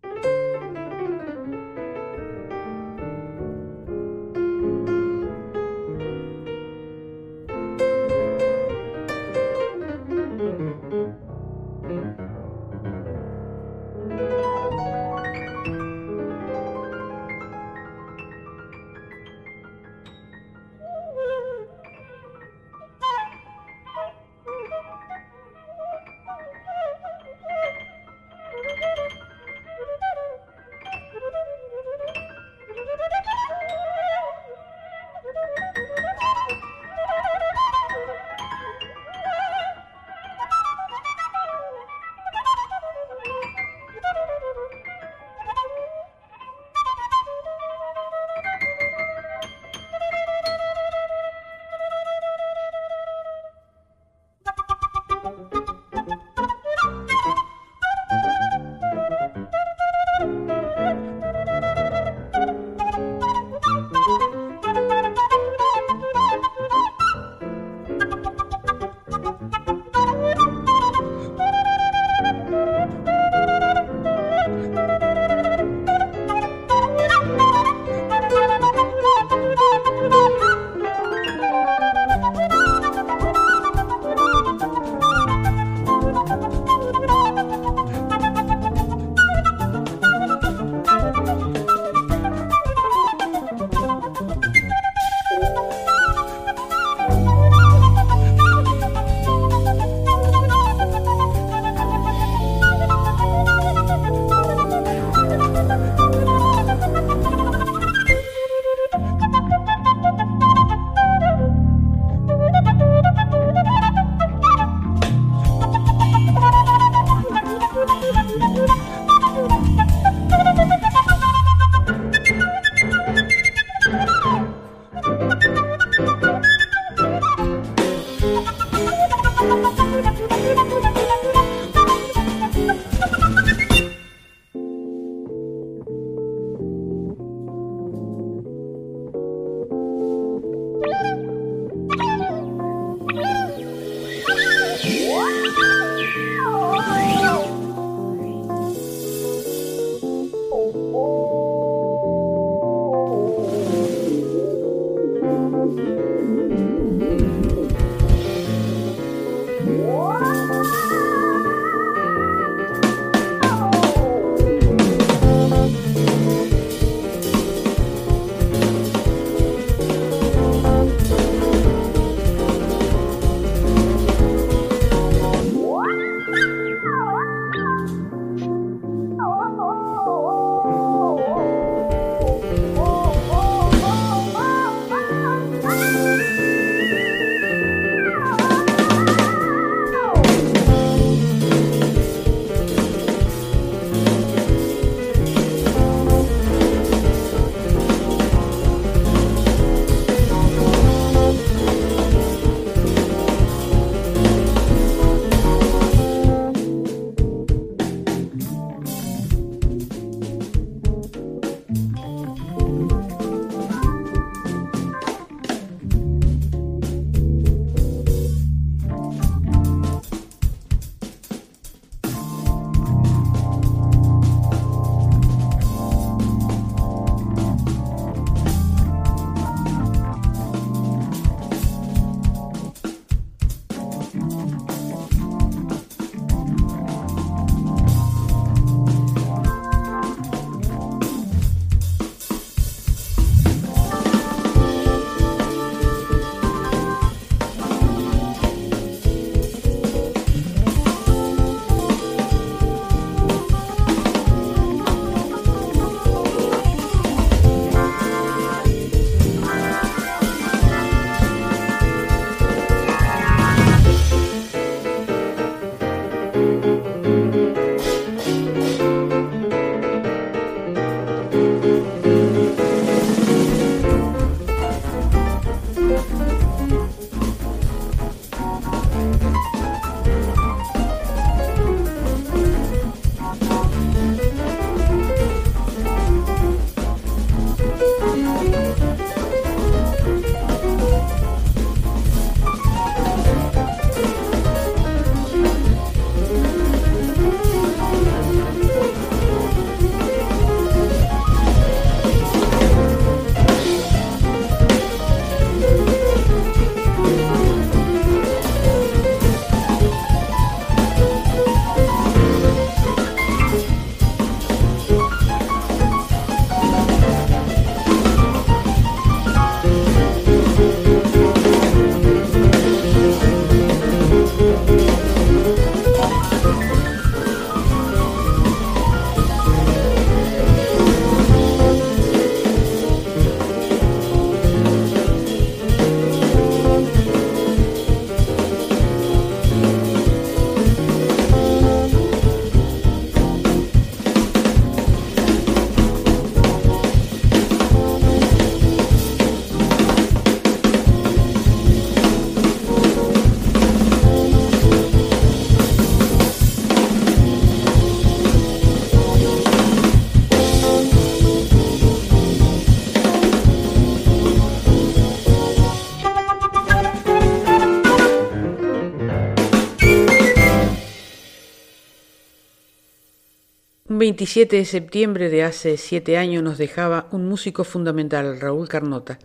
27 de septiembre de hace siete años nos dejaba un músico fundamental, Raúl Carnota,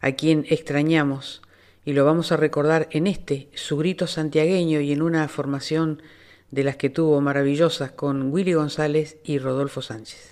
a quien extrañamos y lo vamos a recordar en este, su grito santiagueño y en una formación de las que tuvo maravillosas con Willy González y Rodolfo Sánchez.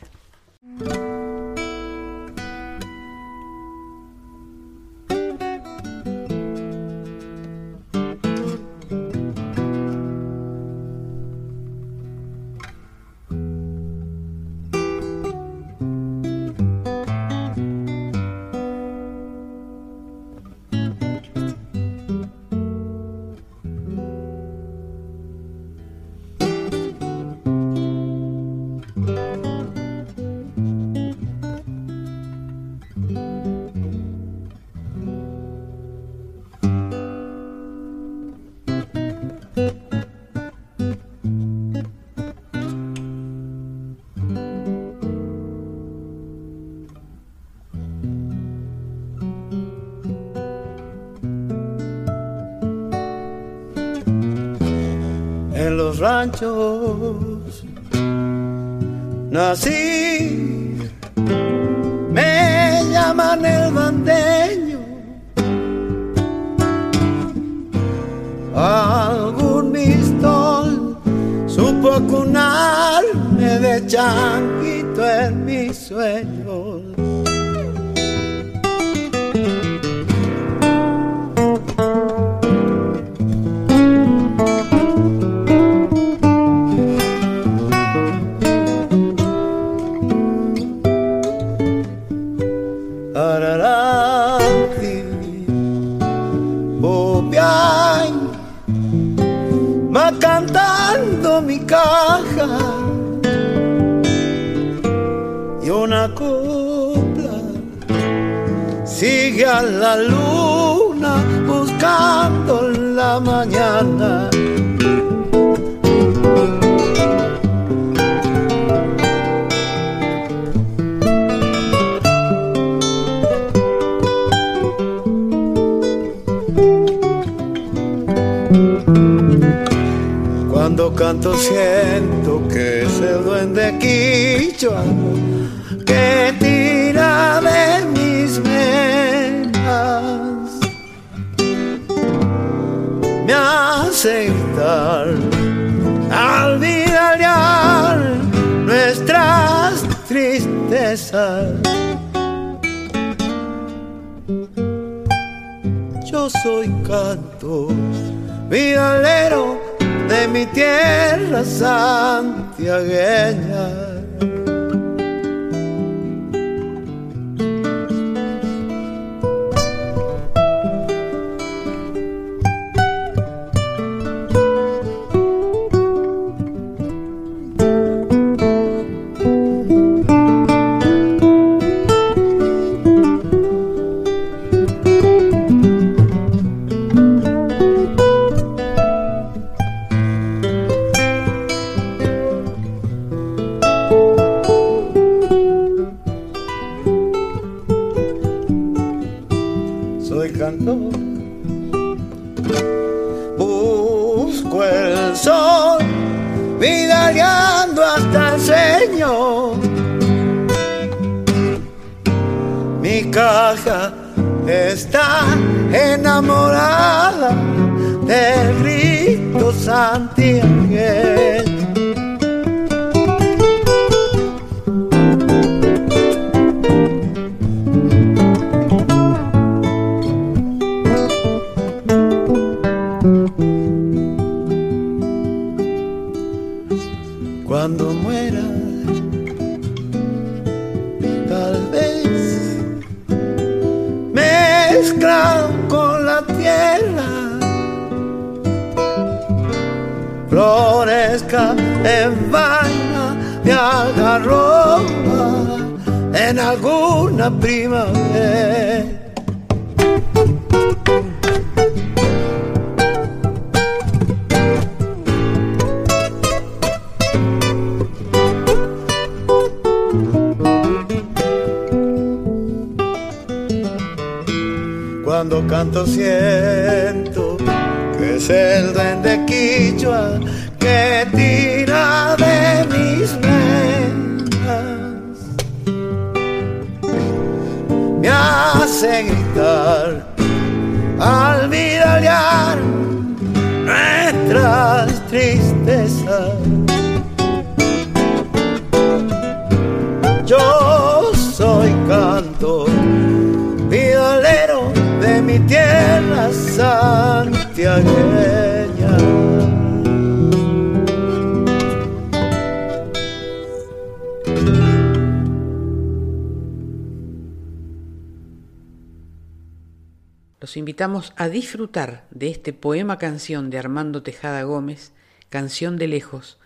A disfrutar de este poema canción de Armando Tejada Gómez, Canción de Lejos,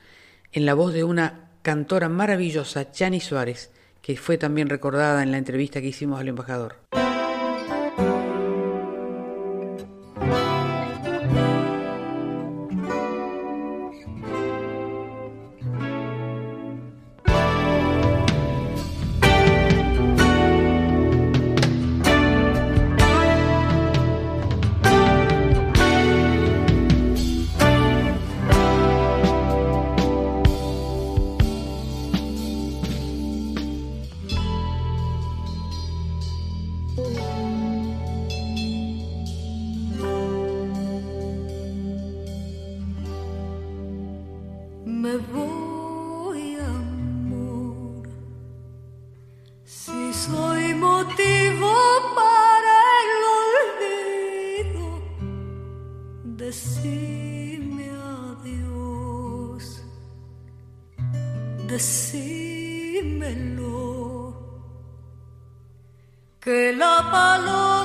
en la voz de una cantora maravillosa, Chani Suárez, que fue también recordada en la entrevista que hicimos al embajador. decímelo, que la paloma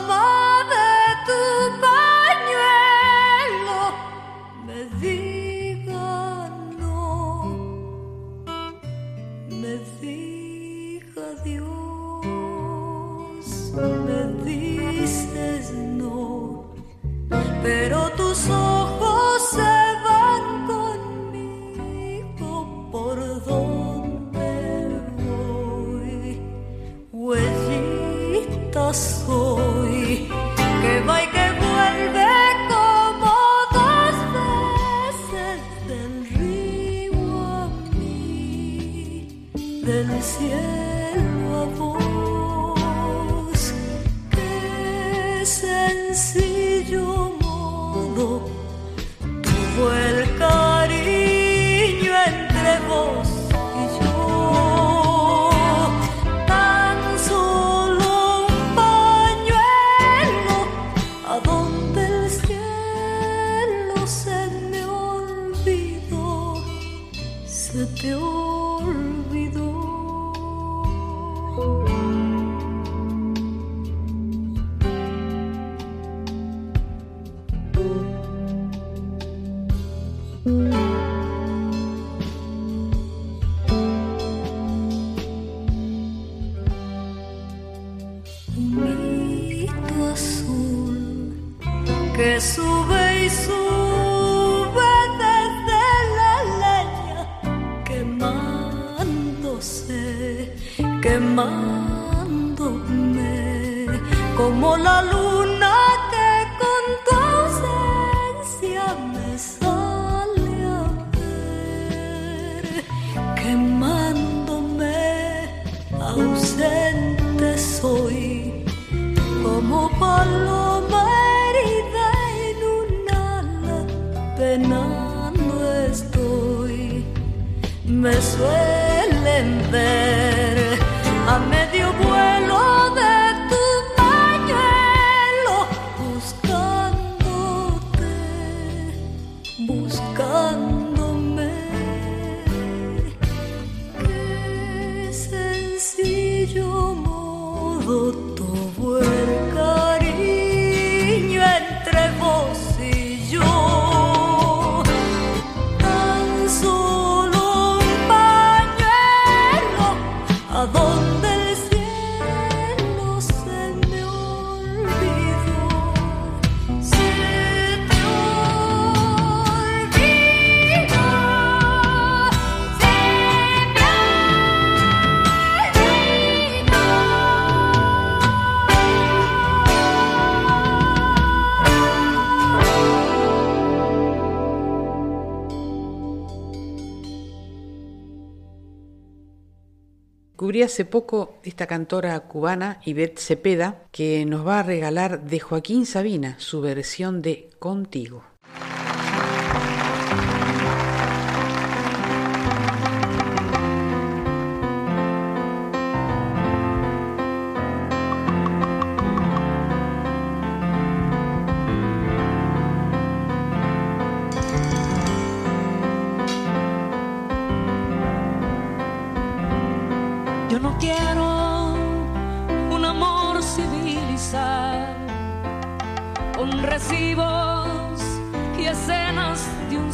hace poco esta cantora cubana, Ivette Cepeda, que nos va a regalar de Joaquín Sabina su versión de Contigo.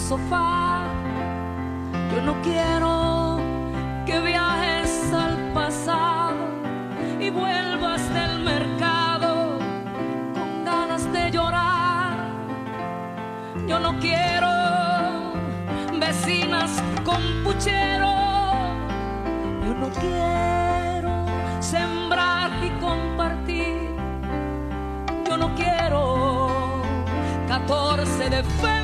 sofá. Yo no quiero que viajes al pasado y vuelvas del mercado con ganas de llorar. Yo no quiero vecinas con puchero. Yo no quiero sembrar y compartir. Yo no quiero 14 de fe.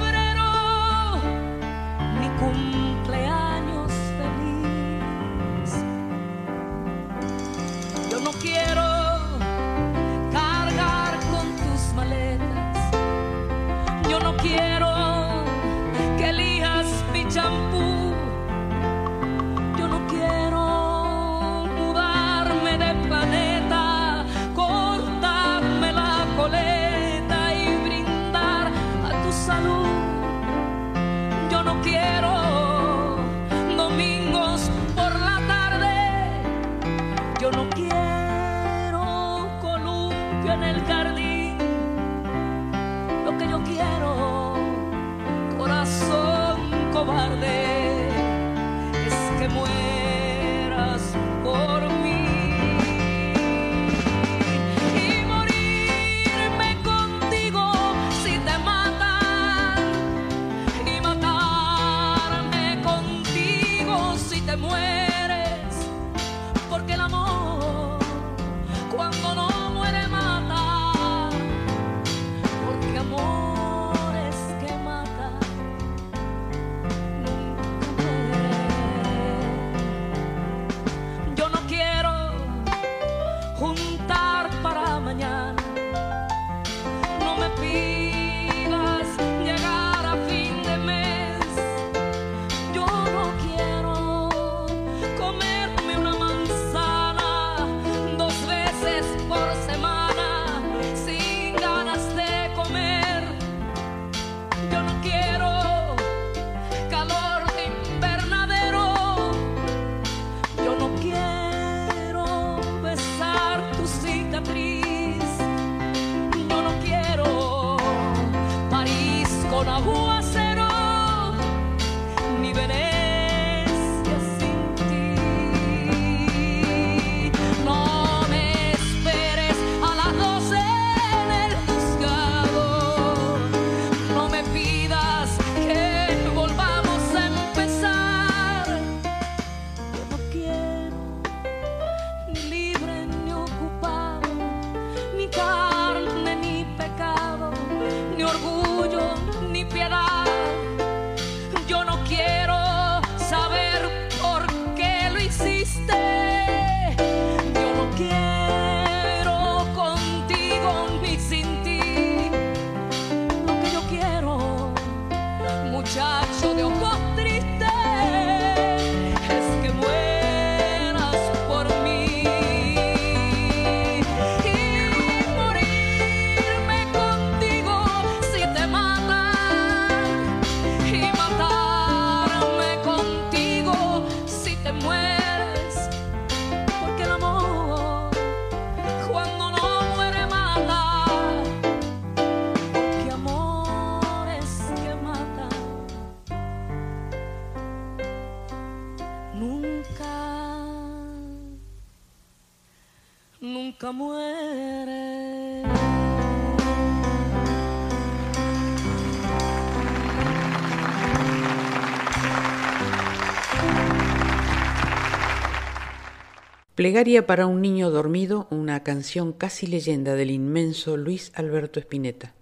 Plegaria para un niño dormido, una canción casi leyenda del inmenso Luis Alberto Spinetta.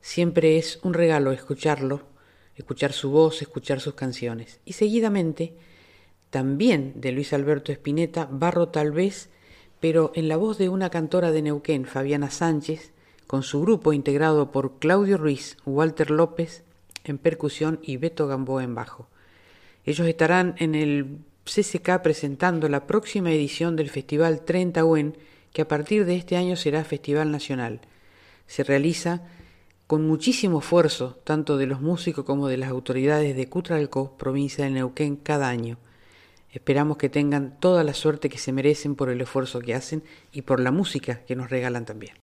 Siempre es un regalo escucharlo, escuchar su voz, escuchar sus canciones. Y seguidamente también de Luis Alberto Spinetta, Barro tal vez, pero en la voz de una cantora de Neuquén, Fabiana Sánchez, con su grupo integrado por Claudio Ruiz, Walter López en percusión y Beto Gamboa en bajo. Ellos estarán en el CCK presentando la próxima edición del Festival 30 UN, que a partir de este año será Festival Nacional. Se realiza con muchísimo esfuerzo, tanto de los músicos como de las autoridades de Cutralcó, provincia de Neuquén, cada año. Esperamos que tengan toda la suerte que se merecen por el esfuerzo que hacen y por la música que nos regalan también.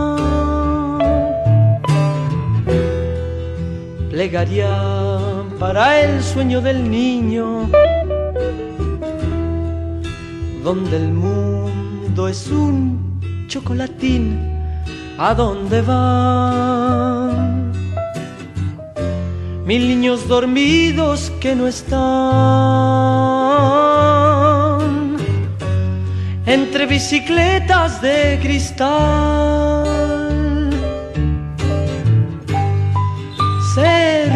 plegaría para el sueño del niño, donde el mundo es un chocolatín, ¿a dónde van? Mil niños dormidos que no están entre bicicletas de cristal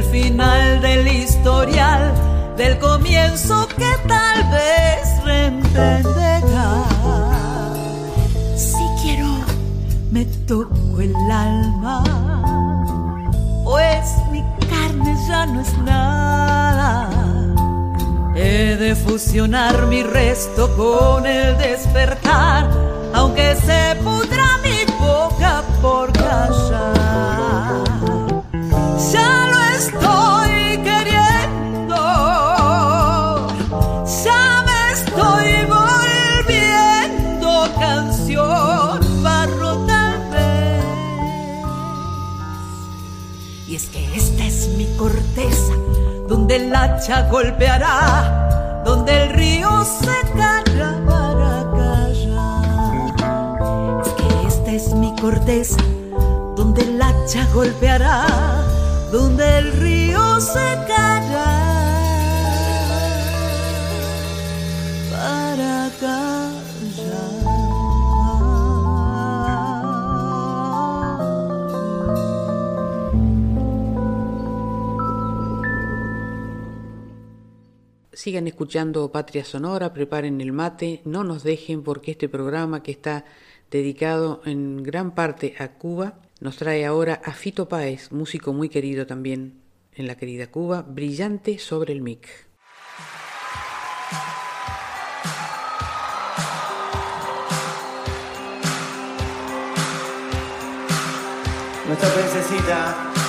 El final del historial, del comienzo que tal vez reemprenderá. Si quiero, me toco el alma, pues mi carne ya no es nada. He de fusionar mi resto con el despertar, aunque se golpeará, donde el río secará para callar. Es que esta es mi corteza, donde el hacha golpeará donde el río se calla Sigan escuchando Patria Sonora, preparen el mate, no nos dejen porque este programa que está dedicado en gran parte a Cuba nos trae ahora a Fito Páez, músico muy querido también en la querida Cuba, brillante sobre el mic. Nuestra princesita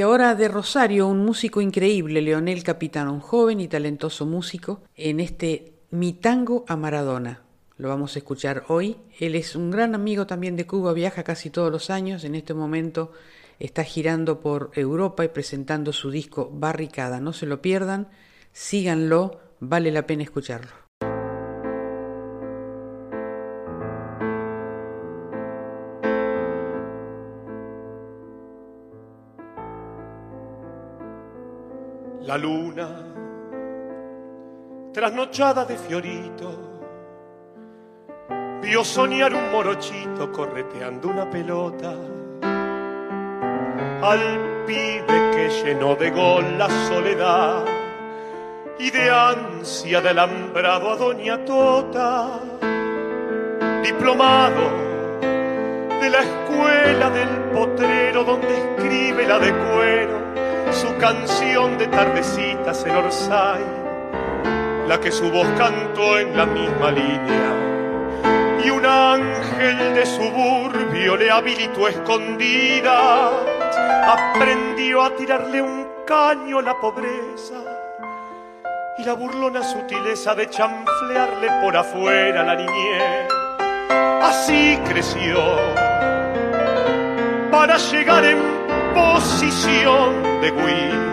Y ahora de Rosario, un músico increíble, Leonel Capitano, un joven y talentoso músico, en este Mi Tango a Maradona. Lo vamos a escuchar hoy. Él es un gran amigo también de Cuba, viaja casi todos los años. En este momento está girando por Europa y presentando su disco Barricada. No se lo pierdan, síganlo, vale la pena escucharlo. La luna, trasnochada de fiorito, vio soñar un morochito correteando una pelota. Al pibe que llenó de gol la soledad y de ansia de alambrado a Doña Tota, diplomado de la escuela del potrero donde escribe la de cuero su canción de tardecitas en Orsay, la que su voz cantó en la misma línea y un ángel de suburbio le habilitó escondida. Aprendió a tirarle un caño a la pobreza y la burlona sutileza de chanflearle por afuera la niñez. Así creció para llegar en posición de Wii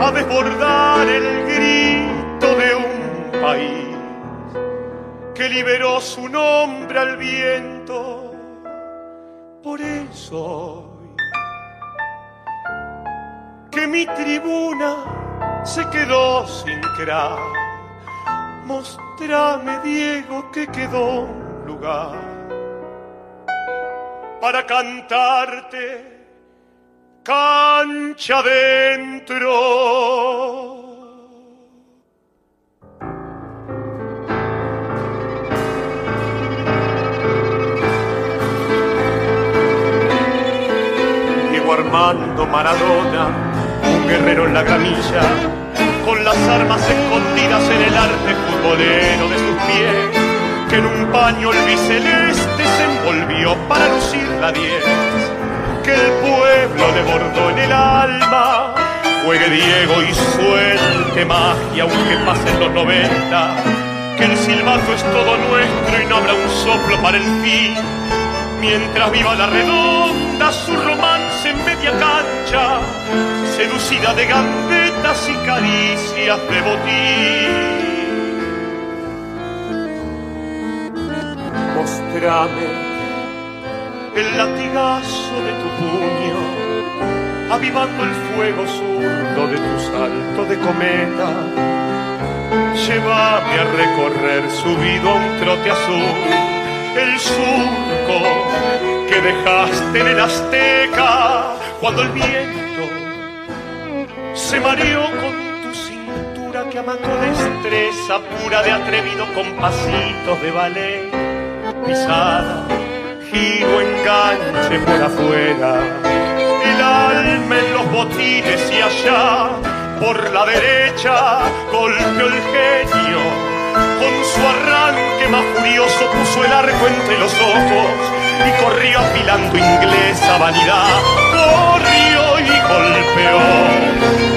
a desbordar el grito de un país que liberó su nombre al viento. Por eso que mi tribuna se quedó sin crack. Mostrame, Diego, que quedó un lugar para cantarte cancha dentro. Armando Maradona, un guerrero en la gramilla, con las armas escondidas en el arte futbolero de sus pies, que en un paño albiceleste se envolvió para lucir la diez, que el pueblo le bordó en el alma, juegue Diego y suelte magia aunque pasen los noventa, que el silbato es todo nuestro y no habrá un soplo para el fin, mientras viva la redonda su romance en media cancha, seducida de gambetas y caricias de botín. El latigazo de tu puño, avivando el fuego zurdo de tu salto de cometa. Llévame a recorrer subido a un trote azul el surco que dejaste en el Azteca cuando el viento se mareó con tu cintura que amató destreza pura de atrevido con pasitos de ballet, pisada, giro, enganche por afuera, el alma en los botines y allá por la derecha golpeó el genio. Con su arranque más furioso puso el arco entre los ojos y corrió afilando inglesa vanidad. Corrió y golpeó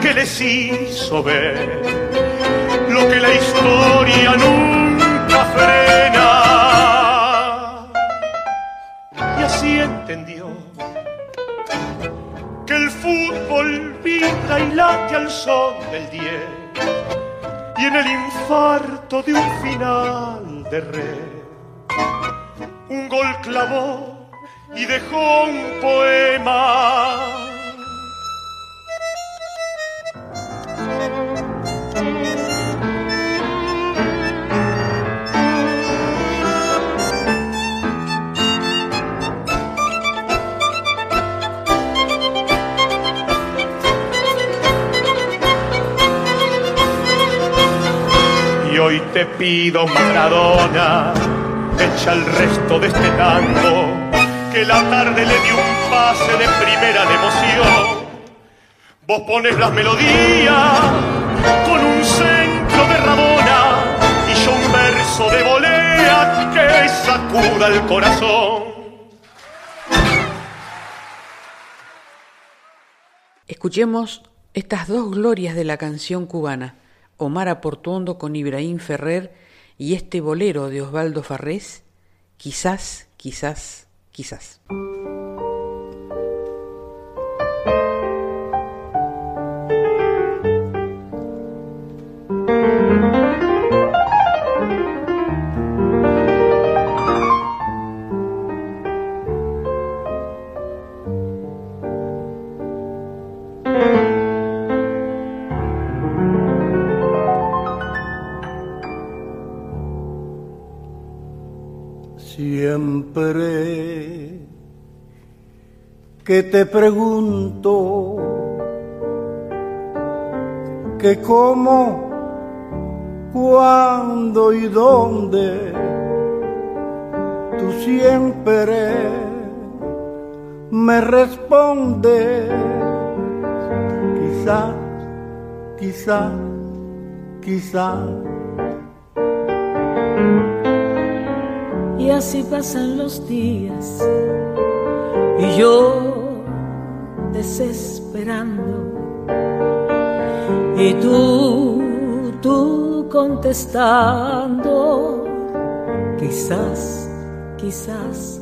que les hizo ver lo que la historia nunca frena. Y así entendió que el fútbol vibra y late al son del diez y en el infarto de un final de red un gol clavó y dejó un poema hoy te pido Maradona, echa el resto de este tango, que la tarde le dio un pase de primera de emoción. Vos pones las melodías con un centro de Rabona y yo un verso de volea que sacuda el corazón. Escuchemos estas dos glorias de la canción cubana, Omar Aportuondo con Ibrahim Ferrer y este bolero de Osvaldo Farrés, quizás, quizás, quizás. Que te pregunto que cómo, cuándo y dónde tú siempre me respondes. Quizá, quizá, quizá. Y así pasan los días y yo desesperando. Y tú, tú contestando, quizás, quizás,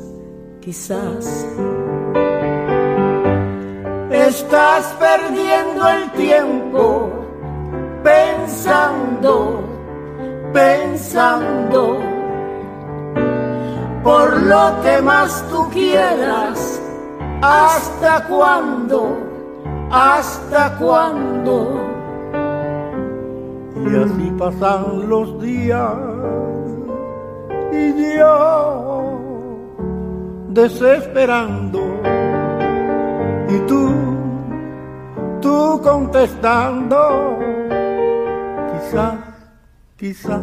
quizás. Estás perdiendo el tiempo pensando, pensando por lo que más tú quieras ¿Hasta cuándo? ¿Hasta cuándo? Y así pasan los días y yo desesperando y tú, tú contestando, quizás, quizás,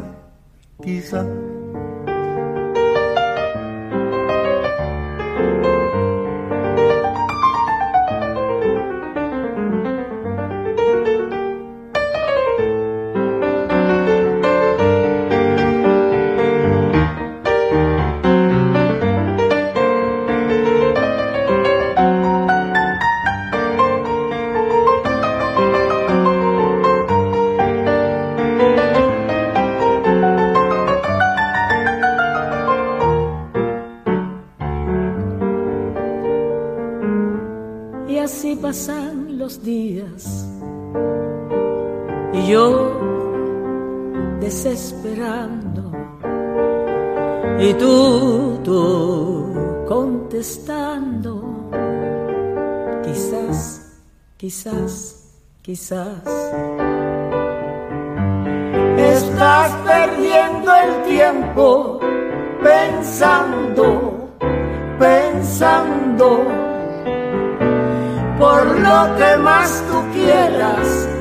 quizás quizás, quizás. Estás perdiendo el tiempo pensando, pensando por lo que más tú quieras.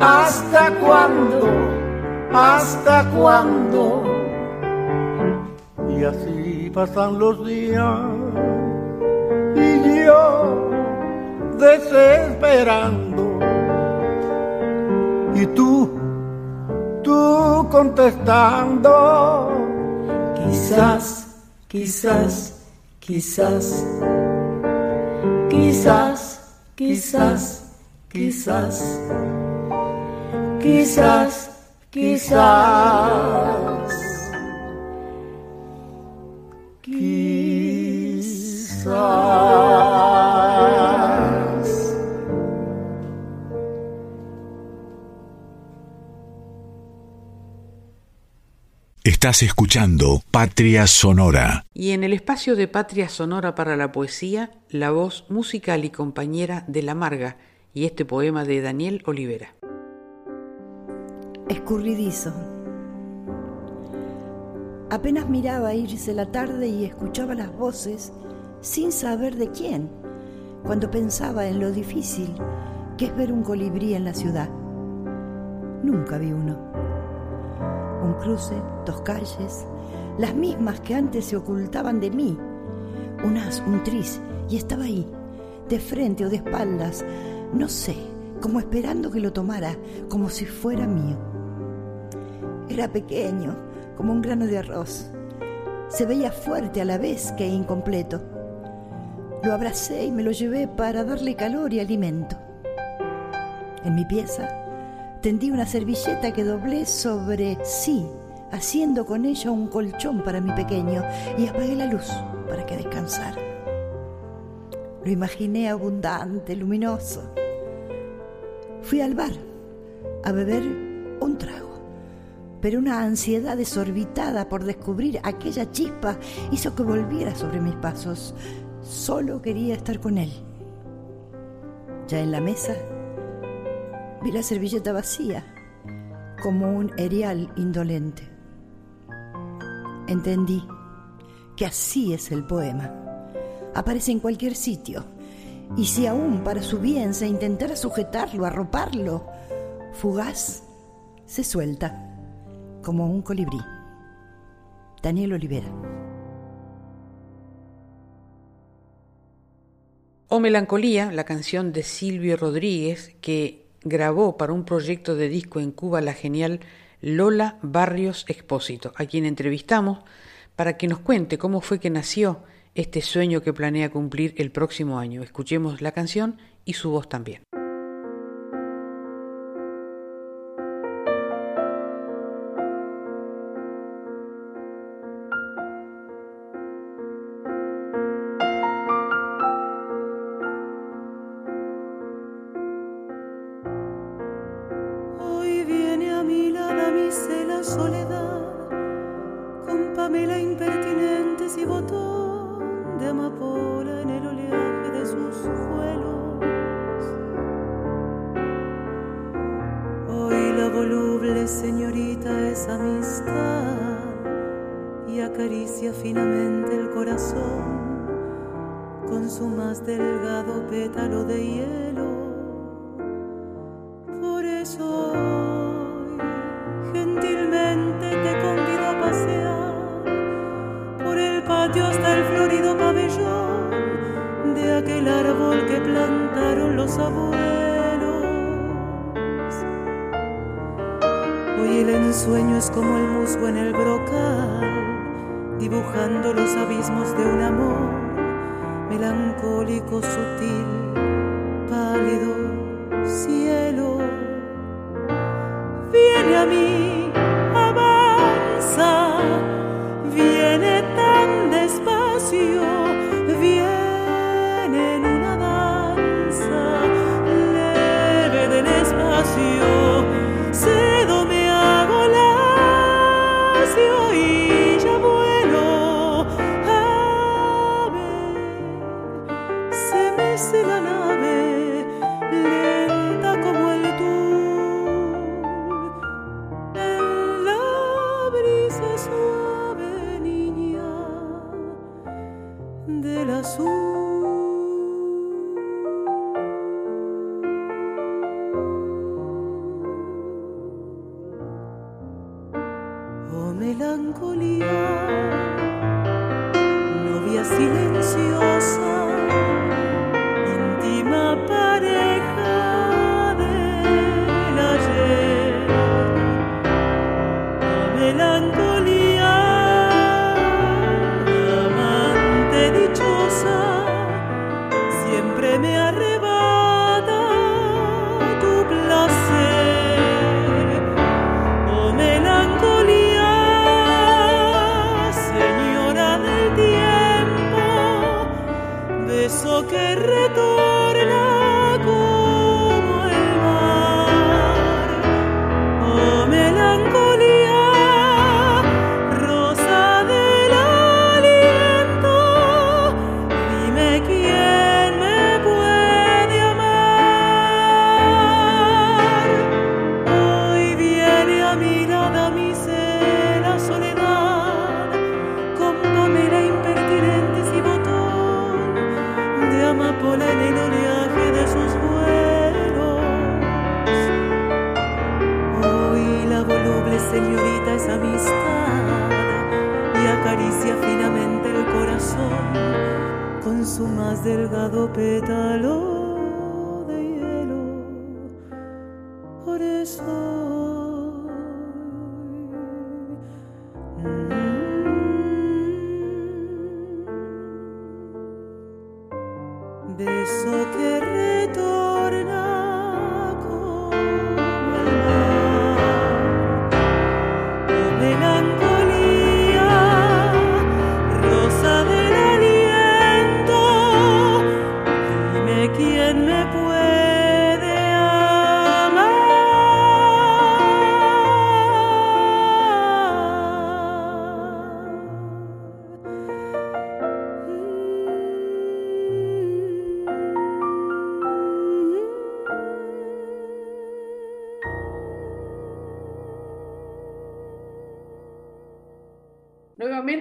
¿Hasta cuándo? ¿Hasta cuándo? Y así pasan los días y yo desesperando. Y tú, tú contestando. Quizás, quizás, quizás. Quizás, quizás, quizás. Quizás, quizás. Quizás. Estás escuchando Patria Sonora. Y en el espacio de Patria Sonora para la poesía, la voz musical y compañera de La Marga y este poema de Daniel Olivera. Escurridizo. Apenas miraba irse la tarde y escuchaba las voces sin saber de quién, cuando pensaba en lo difícil que es ver un colibrí en la ciudad. Nunca vi uno un cruce, dos calles, las mismas que antes se ocultaban de mí. Un as, un tris, y estaba ahí, de frente o de espaldas, no sé, como esperando que lo tomara, como si fuera mío. Era pequeño, como un grano de arroz, se veía fuerte a la vez que incompleto. Lo abracé y me lo llevé para darle calor y alimento. En mi pieza tendí una servilleta que doblé sobre sí, haciendo con ella un colchón para mi pequeño, y apagué la luz para que descansara. Lo imaginé abundante, luminoso. Fui al bar a beber un trago, pero una ansiedad desorbitada por descubrir aquella chispa hizo que volviera sobre mis pasos. Solo quería estar con él. Ya en la mesa vi la servilleta vacía, como un erial indolente. Entendí que así es el poema. Aparece en cualquier sitio. Y si aún para su bien se intentara sujetarlo, arroparlo, fugaz, se suelta como un colibrí. Daniel Olivera. O Melancolía, la canción de Silvio Rodríguez, que grabó para un proyecto de disco en Cuba la genial Lola Barrios Expósito, a quien entrevistamos para que nos cuente cómo fue que nació este sueño que planea cumplir el próximo año. Escuchemos la canción y su voz también. soledad con Pamela impertinentes y botón de amapola en el oleaje de sus vuelos. Hoy la voluble señorita es amistad y acaricia finamente el corazón con su más delgado pétalo de hielo. abismos de un amor melancólico, sutil, pálido.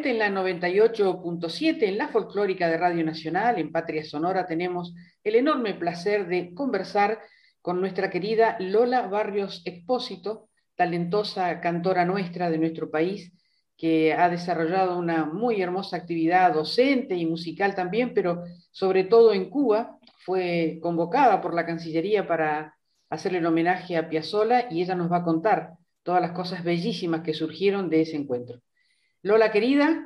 98.7 en la folclórica de Radio Nacional, en Patria Sonora, tenemos el enorme placer de conversar con nuestra querida Lola Barrios Expósito, talentosa cantora nuestra de nuestro país, que ha desarrollado una muy hermosa actividad docente y musical también, pero sobre todo en Cuba. Fue convocada por la Cancillería para hacerle el homenaje a Piazzolla y ella nos va a contar todas las cosas bellísimas que surgieron de ese encuentro. Lola querida,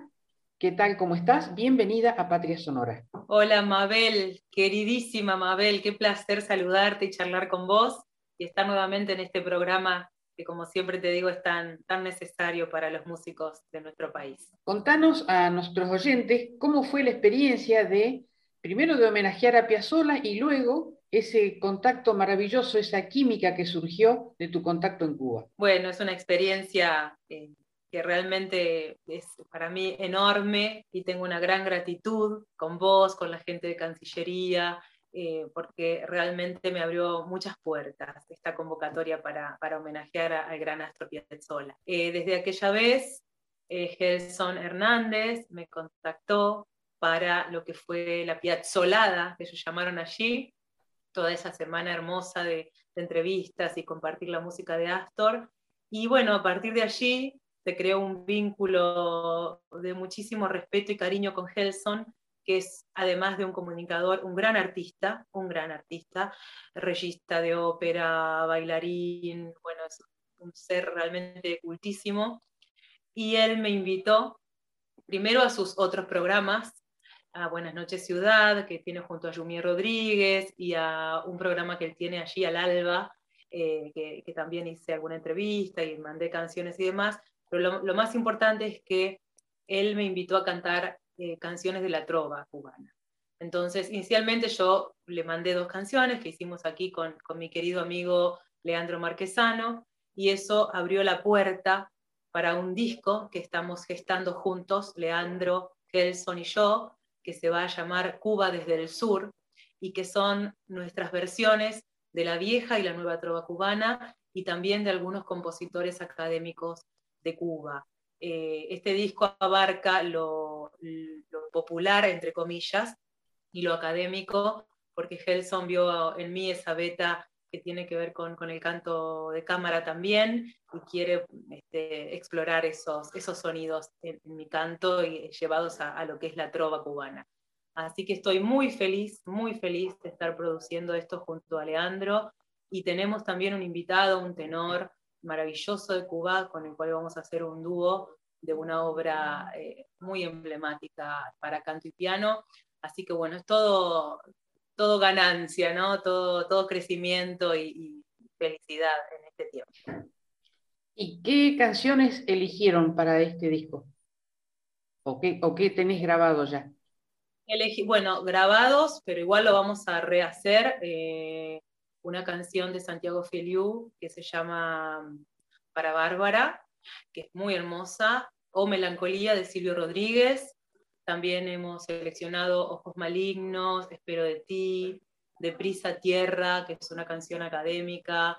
¿Qué tal? ¿Cómo estás? Bienvenida a Patria Sonora. Hola Mabel, queridísima Mabel, qué placer saludarte y charlar con vos y estar nuevamente en este programa que como siempre te digo es tan, tan necesario para los músicos de nuestro país. Contanos a nuestros oyentes cómo fue la experiencia de, primero de homenajear a Piazzolla y luego ese contacto maravilloso, esa química que surgió de tu contacto en Cuba. Bueno, es una experiencia eh, que realmente es para mí enorme y tengo una gran gratitud con vos, con la gente de Cancillería, eh, porque realmente me abrió muchas puertas esta convocatoria para, para homenajear al gran Astro Piazzolla. Eh, desde aquella vez, eh, Gelson Hernández me contactó para lo que fue la Piazzolada, que ellos llamaron allí, toda esa semana hermosa de, de entrevistas y compartir la música de Astor. Y bueno, a partir de allí se creó un vínculo de muchísimo respeto y cariño con Gelson, que es además de un comunicador, un gran artista, un gran artista, regista de ópera, bailarín, bueno, es un ser realmente cultísimo. Y él me invitó primero a sus otros programas, a Buenas noches Ciudad, que tiene junto a Yumi Rodríguez, y a un programa que él tiene allí al Alba, eh, que, que, también hice alguna entrevista y mandé canciones y demás, pero lo, más importante es que él me invitó a cantar eh, canciones de la trova cubana. Entonces, inicialmente yo le mandé dos canciones que hicimos aquí con, mi querido amigo Leandro Marquesano, y eso abrió la puerta para un disco que estamos gestando juntos, Leandro, Gelson y yo, que se va a llamar Cuba desde el Sur, y que son nuestras versiones de la vieja y la nueva trova cubana, y también de algunos compositores académicos de Cuba. Eh, este disco abarca lo, popular, entre comillas, y lo académico, porque Gelson vio en mí esa beta que tiene que ver con, el canto de cámara también y quiere este, explorar esos, esos sonidos en, mi canto y llevados a, a, lo que es la trova cubana. Así que estoy muy feliz, muy feliz de estar produciendo esto junto a Leandro y tenemos también un invitado, un tenor maravilloso de Cuba con el cual vamos a hacer un dúo de una obra eh, muy emblemática para canto y piano. Así que bueno, es todo, todo ganancia, ¿no? todo, todo crecimiento y, felicidad en este tiempo. ¿Y qué canciones eligieron para este disco? ¿O qué, o qué tenés grabado ya? Elegí, bueno, grabados, pero igual lo vamos a rehacer. Eh, una canción de Santiago Feliu que se llama Para Bárbara, que es muy hermosa, o Melancolía de Silvio Rodríguez. También hemos seleccionado Ojos Malignos, Espero de ti, De Prisa Tierra, que es una canción académica,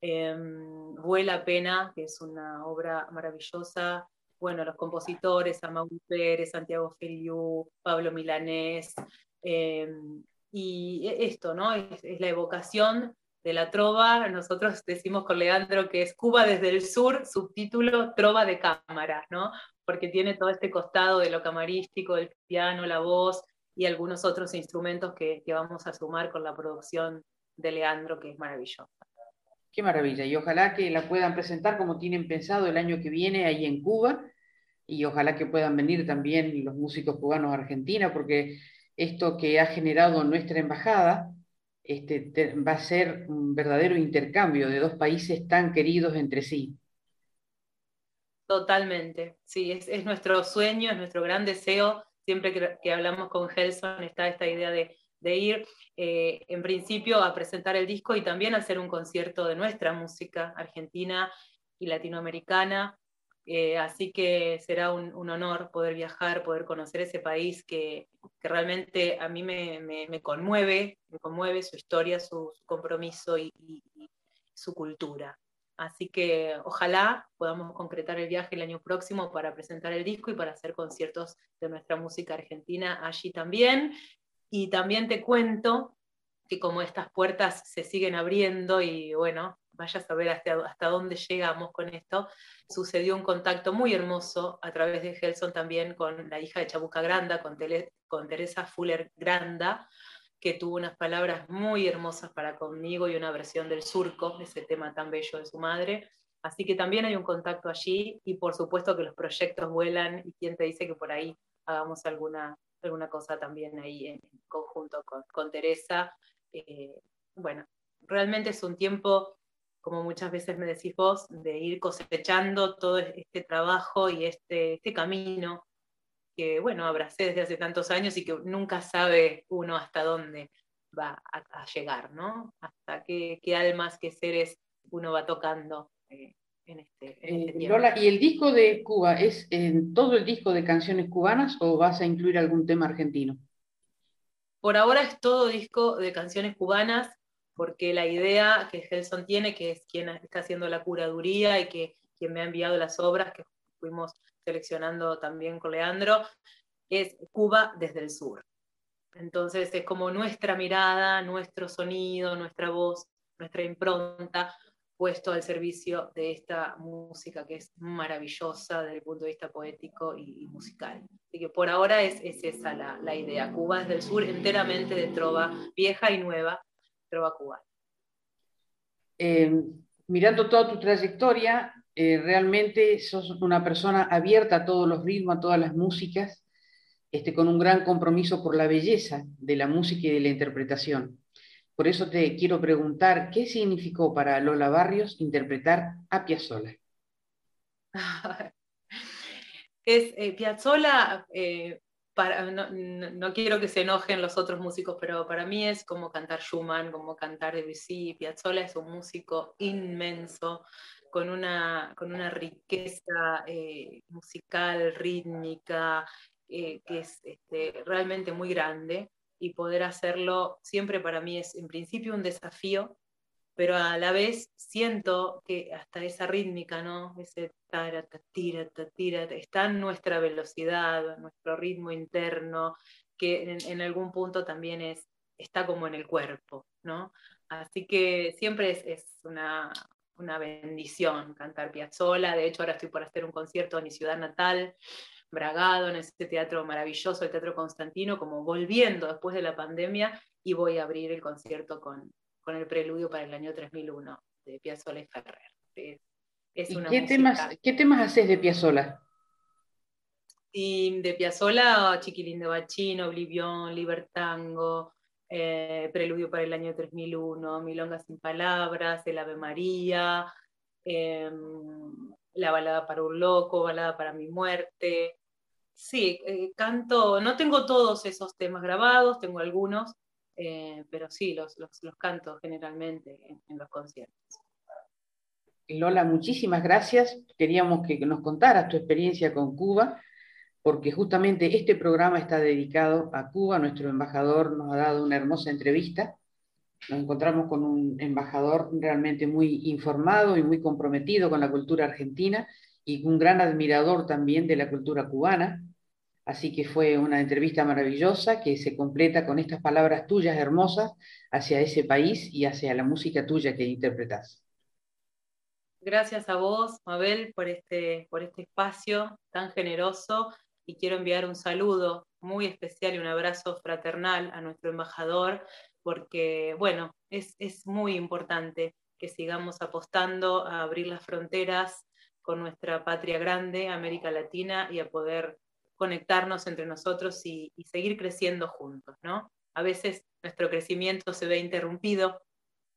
eh, Vuela Pena, que es una obra maravillosa. Bueno, los compositores, Amaury Pérez, Santiago Feliu, Pablo Milanés, em, y e, esto, ¿no? Es, la evocación de la trova. Nosotros decimos con Leandro que es Cuba desde el sur, subtítulo Trova de cámara, ¿no? Porque tiene todo este costado de lo camarístico, el piano, la voz y algunos otros instrumentos que, que vamos a sumar con la producción de Leandro, que es maravillosa. Qué maravilla, y ojalá que la puedan presentar como tienen pensado el año que viene ahí en Cuba, y ojalá que puedan venir también los músicos cubanos a Argentina, porque esto que ha generado nuestra embajada este, va a ser un verdadero intercambio de dos países tan queridos entre sí. Totalmente, sí, es, nuestro sueño, es nuestro gran deseo. Siempre que, hablamos con Gelson está esta idea de, ir, eh, en principio, a presentar el disco y también hacer un concierto de nuestra música argentina y latinoamericana. Eh, así que será un, honor poder viajar, poder conocer ese país que, realmente a mí me, conmueve, me conmueve su historia, su, compromiso y, su cultura. Así que ojalá podamos concretar el viaje el año próximo para presentar el disco y para hacer conciertos de nuestra música argentina allí también. Y también te cuento que como estas puertas se siguen abriendo y bueno, vaya a saber hasta, hasta dónde llegamos con esto, sucedió un contacto muy hermoso a través de Gelson también con la hija de Chabuca Granda, con, con Teresa Fuller Granda, que tuvo unas palabras muy hermosas para conmigo y una versión del surco, ese tema tan bello de su madre. Así que también hay un contacto allí y por supuesto que los proyectos vuelan y quién te dice que por ahí hagamos alguna, alguna cosa también ahí en, conjunto con, con Teresa. Eh, bueno, realmente es un tiempo, como muchas veces me decís vos, de ir cosechando todo este trabajo y este, este camino que, bueno, abracé desde hace tantos años y que nunca sabe uno hasta dónde va a, llegar, ¿no? Hasta qué, almas, qué seres uno va tocando eh, en, este, este eh. Lola, ¿y el disco de Cuba es en todo el disco de canciones cubanas o vas a incluir algún tema argentino? Por ahora es todo disco de canciones cubanas, porque la idea que Gelson tiene, que es quien está haciendo la curaduría y que quien me ha enviado las obras, que fuimos seleccionando también con Leandro, es Cuba desde el sur. Entonces es como nuestra mirada, nuestro sonido, nuestra voz, nuestra impronta puesto al servicio de esta música que es maravillosa desde el punto de vista poético y, musical. Así que por ahora es, esa la, idea. Cuba desde el sur enteramente de trova vieja y nueva, trova cubana. Eh, mirando toda tu trayectoria, eh, realmente sos una persona abierta a todos los ritmos, a todas las músicas, este, con un gran compromiso por la belleza de la música y de la interpretación. Por eso te quiero preguntar, ¿qué significó para Lola Barrios interpretar a Piazzolla? es eh, Piazzolla, eh, no, no, quiero que se enojen los otros músicos, pero para mí es como cantar Schumann, como cantar Debussy. Piazzolla es un músico inmenso, con una, con una riqueza eh, musical, rítmica, eh, que es este, realmente muy grande y poder hacerlo siempre para mí es en principio un desafío, pero a la vez siento que hasta esa rítmica, ¿no? Ese tara, tira, tira, está en nuestra velocidad, nuestro ritmo interno, que en, en, algún punto también es, está como en el cuerpo, ¿no? Así que siempre es, es una, una bendición cantar Piazzolla. De hecho, ahora estoy por hacer un concierto en mi ciudad natal, Bragado, en ese teatro maravilloso, el Teatro Constantino, como volviendo después de la pandemia, y voy a abrir el concierto con, con el preludio para el año 3001 de Piazzolla y Ferrer. qué, temas, qué temas haces de Piazzolla? Y de Piazzolla, Chiquilín de Bachino, Oblivion, Libertango, eh, Preludio para el año 3001, Milonga sin palabras, El Ave María, em, La balada para un loco, Balada para mi muerte. Sí, eh, canto, no tengo todos esos temas grabados, tengo algunos, eh, pero sí, los, los, canto generalmente en, los conciertos. Lola, muchísimas gracias. Queríamos que nos contaras tu experiencia con Cuba porque justamente este programa está dedicado a Cuba. Nuestro embajador nos ha dado una hermosa entrevista. Nos encontramos con un embajador realmente muy informado y muy comprometido con la cultura argentina y un gran admirador también de la cultura cubana. Así que fue una entrevista maravillosa que se completa con estas palabras tuyas hermosas hacia ese país y hacia la música tuya que interpretas. Gracias a vos, Mabel, por este, por este espacio tan generoso y quiero enviar un saludo muy especial y un abrazo fraternal a nuestro embajador, porque, bueno, es, muy importante que sigamos apostando a abrir las fronteras con nuestra patria grande, América Latina, y a poder conectarnos entre nosotros y, seguir creciendo juntos, ¿no? A veces nuestro crecimiento se ve interrumpido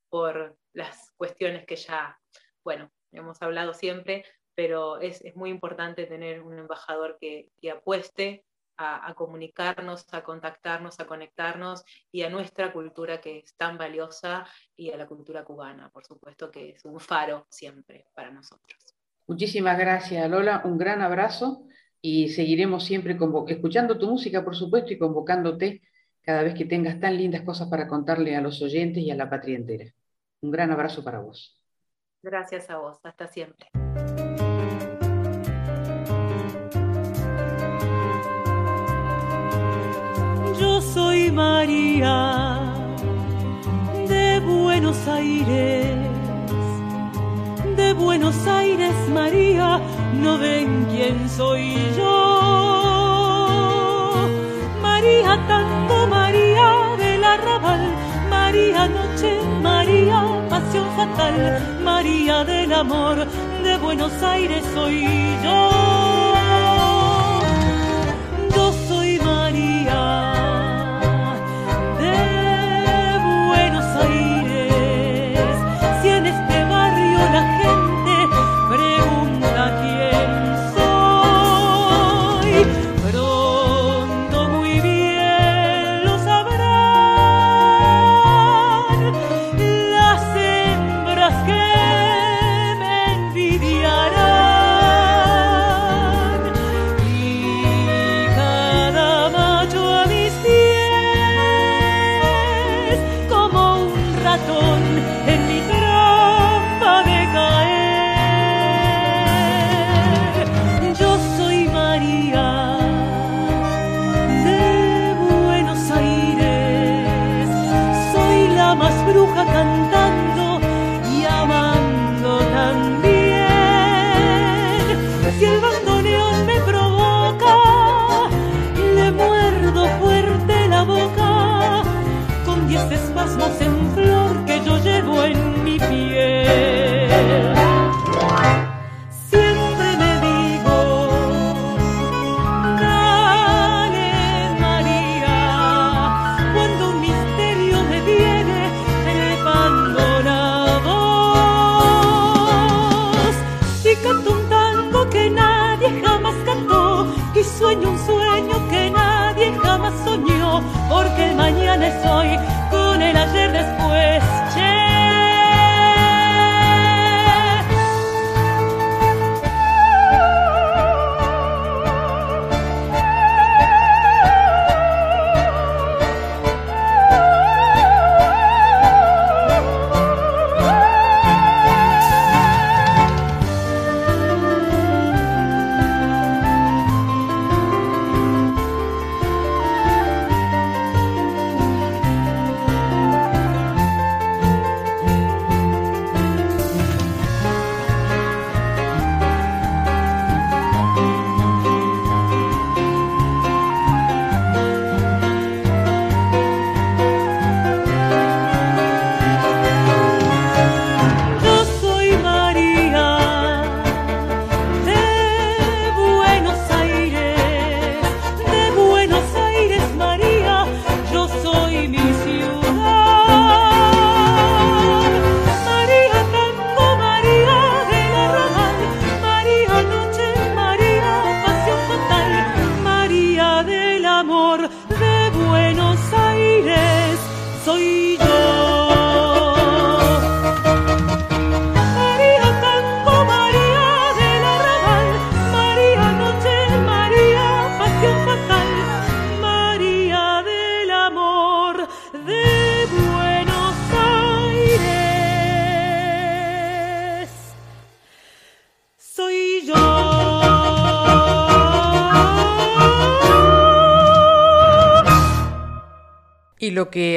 por las cuestiones que ya, bueno, hemos hablado siempre, pero es, muy importante tener un embajador que, apueste a, comunicarnos, a contactarnos, a conectarnos y a nuestra cultura que es tan valiosa y a la cultura cubana, por supuesto, que es un faro siempre para nosotros. Muchísimas gracias, Lola. Un gran abrazo y seguiremos siempre escuchando tu música, por supuesto, y convocándote cada vez que tengas tan lindas cosas para contarle a los oyentes y a la patria entera. Un gran abrazo para vos. Gracias a vos, hasta siempre. Yo soy María de Buenos Aires, de Buenos Aires María no ven quién soy yo. María tanto, María del arrabal, María noche, María pasión fatal, María del amor, de Buenos Aires soy yo. Yo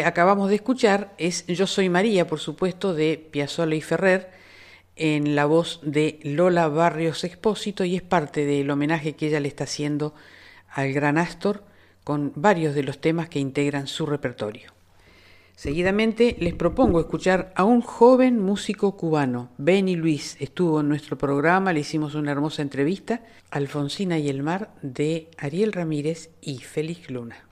acabamos de escuchar es Yo Soy María, por supuesto, de Piazzolla y Ferrer, en la voz de Lola Barrios Expósito, y es parte del homenaje que ella le está haciendo al gran Astor con varios de los temas que integran su repertorio. Seguidamente les propongo escuchar a un joven músico cubano, Benny Luis. Estuvo en nuestro programa, le hicimos una hermosa entrevista, Alfonsina y el mar de Ariel Ramírez y Félix Luna.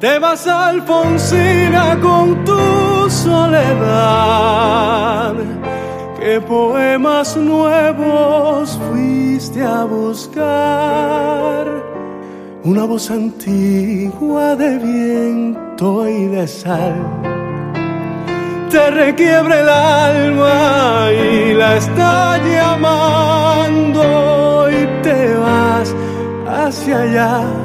Te vas Alfonsina con tu soledad. ¿Qué poemas nuevos fuiste a buscar? Una voz antigua de viento y de sal. Te requiebra el alma y la está llamando y te vas hacia allá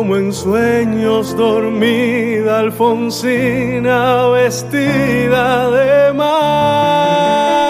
como en sueños dormida Alfonsina vestida de mar.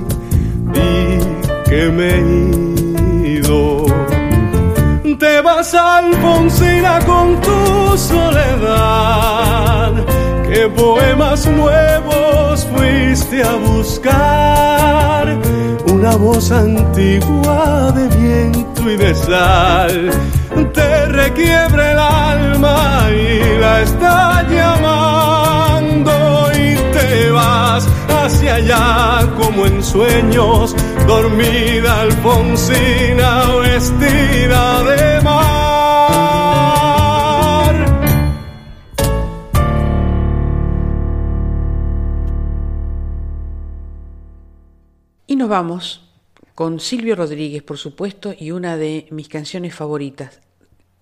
que me he ido. Te vas Alfonsina con tu soledad, qué poemas nuevos fuiste a buscar. Una voz antigua de viento y de sal te requiebra el alma y la está llamando y te vas hacia allá como en sueños, dormida Alfonsina vestida de mar. Y nos vamos con Silvio Rodríguez, por supuesto, y una de mis canciones favoritas,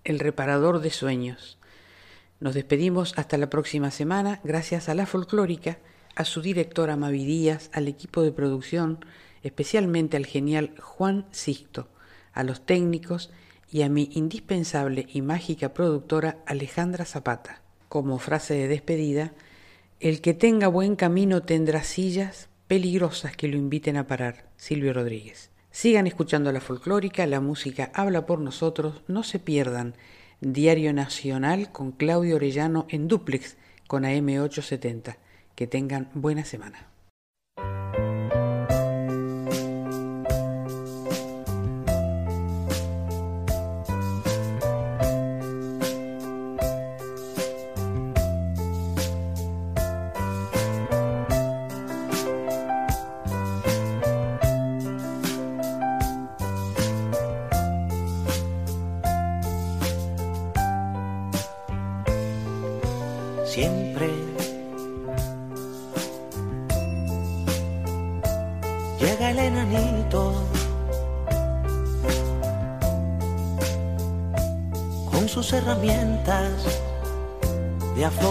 El reparador de sueños. Nos despedimos hasta la próxima semana, gracias a la folclórica, a su directora Mavi Díaz, al equipo de producción, especialmente al genial Juan Sixto, a los técnicos y a mi indispensable y mágica productora Alejandra Zapata. Como frase de despedida, el que tenga buen camino tendrá sillas peligrosas que lo inviten a parar. Silvio Rodríguez. Sigan escuchando la folclórica, la música habla por nosotros, no se pierdan Diario Nacional con Claudio Orellano en duplex con AM870. Que tengan buena semana.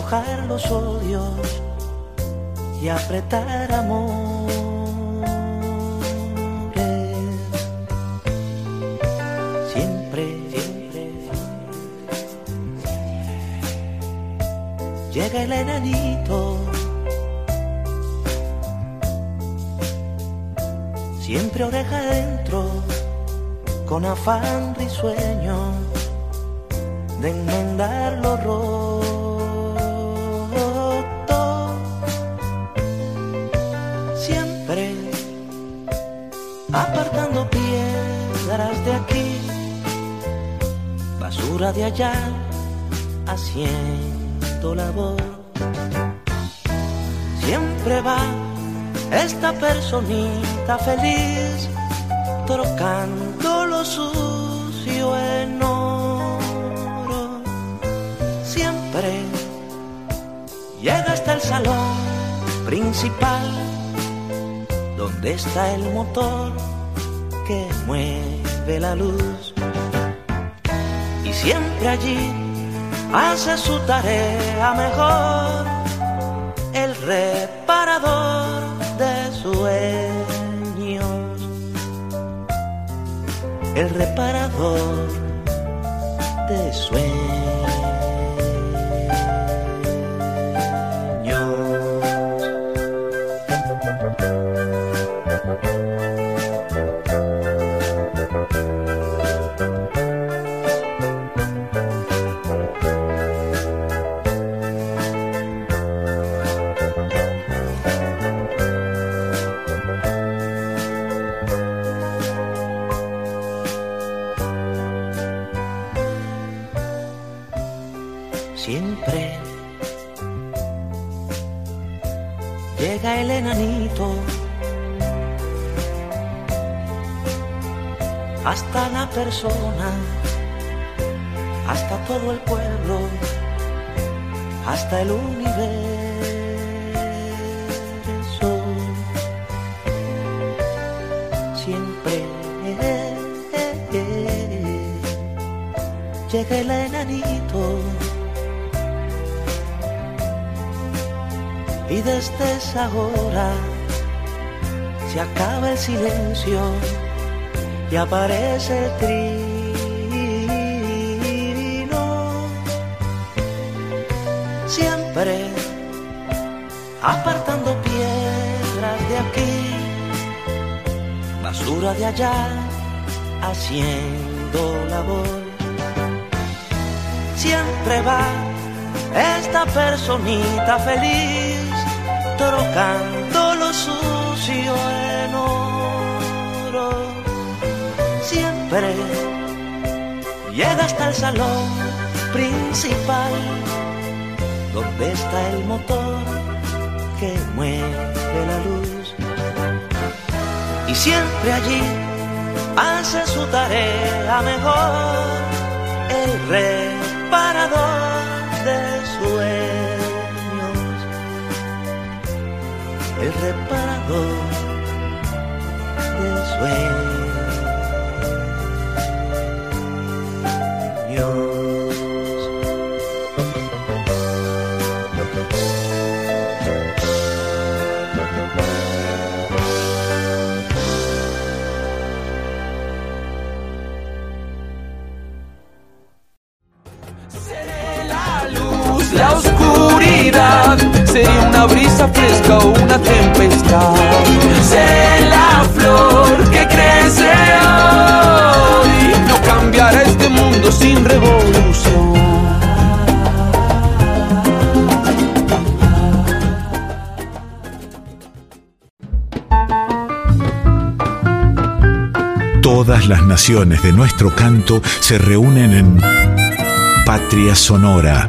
Aflojar los odios y apretar amores. Personita feliz, trocando lo sucio en Llega hasta el salón principal, donde está el motor que mueve la luz. Y siempre allí hace su tarea mejor, el reparador de sueños. El reparador de sueños. Persona, hasta todo el pueblo, hasta el universo. Siempre llega el enanito y desde esa hora se acaba el silencio y aparece el trino. Siempre apartando piedras de aquí, basura de allá, haciendo labor. Siempre va esta personita feliz, trocando lo sucio en oro llega hasta el salón principal, donde está el motor que mueve la luz. Y siempre allí hace su tarea mejor el reparador de sueños, el reparador de sueños. Brisa fresca o una tempestad. Sé la flor que crece hoy, no cambiará este mundo sin revolución. Todas las naciones de nuestro canto se reúnen en Patria Sonora.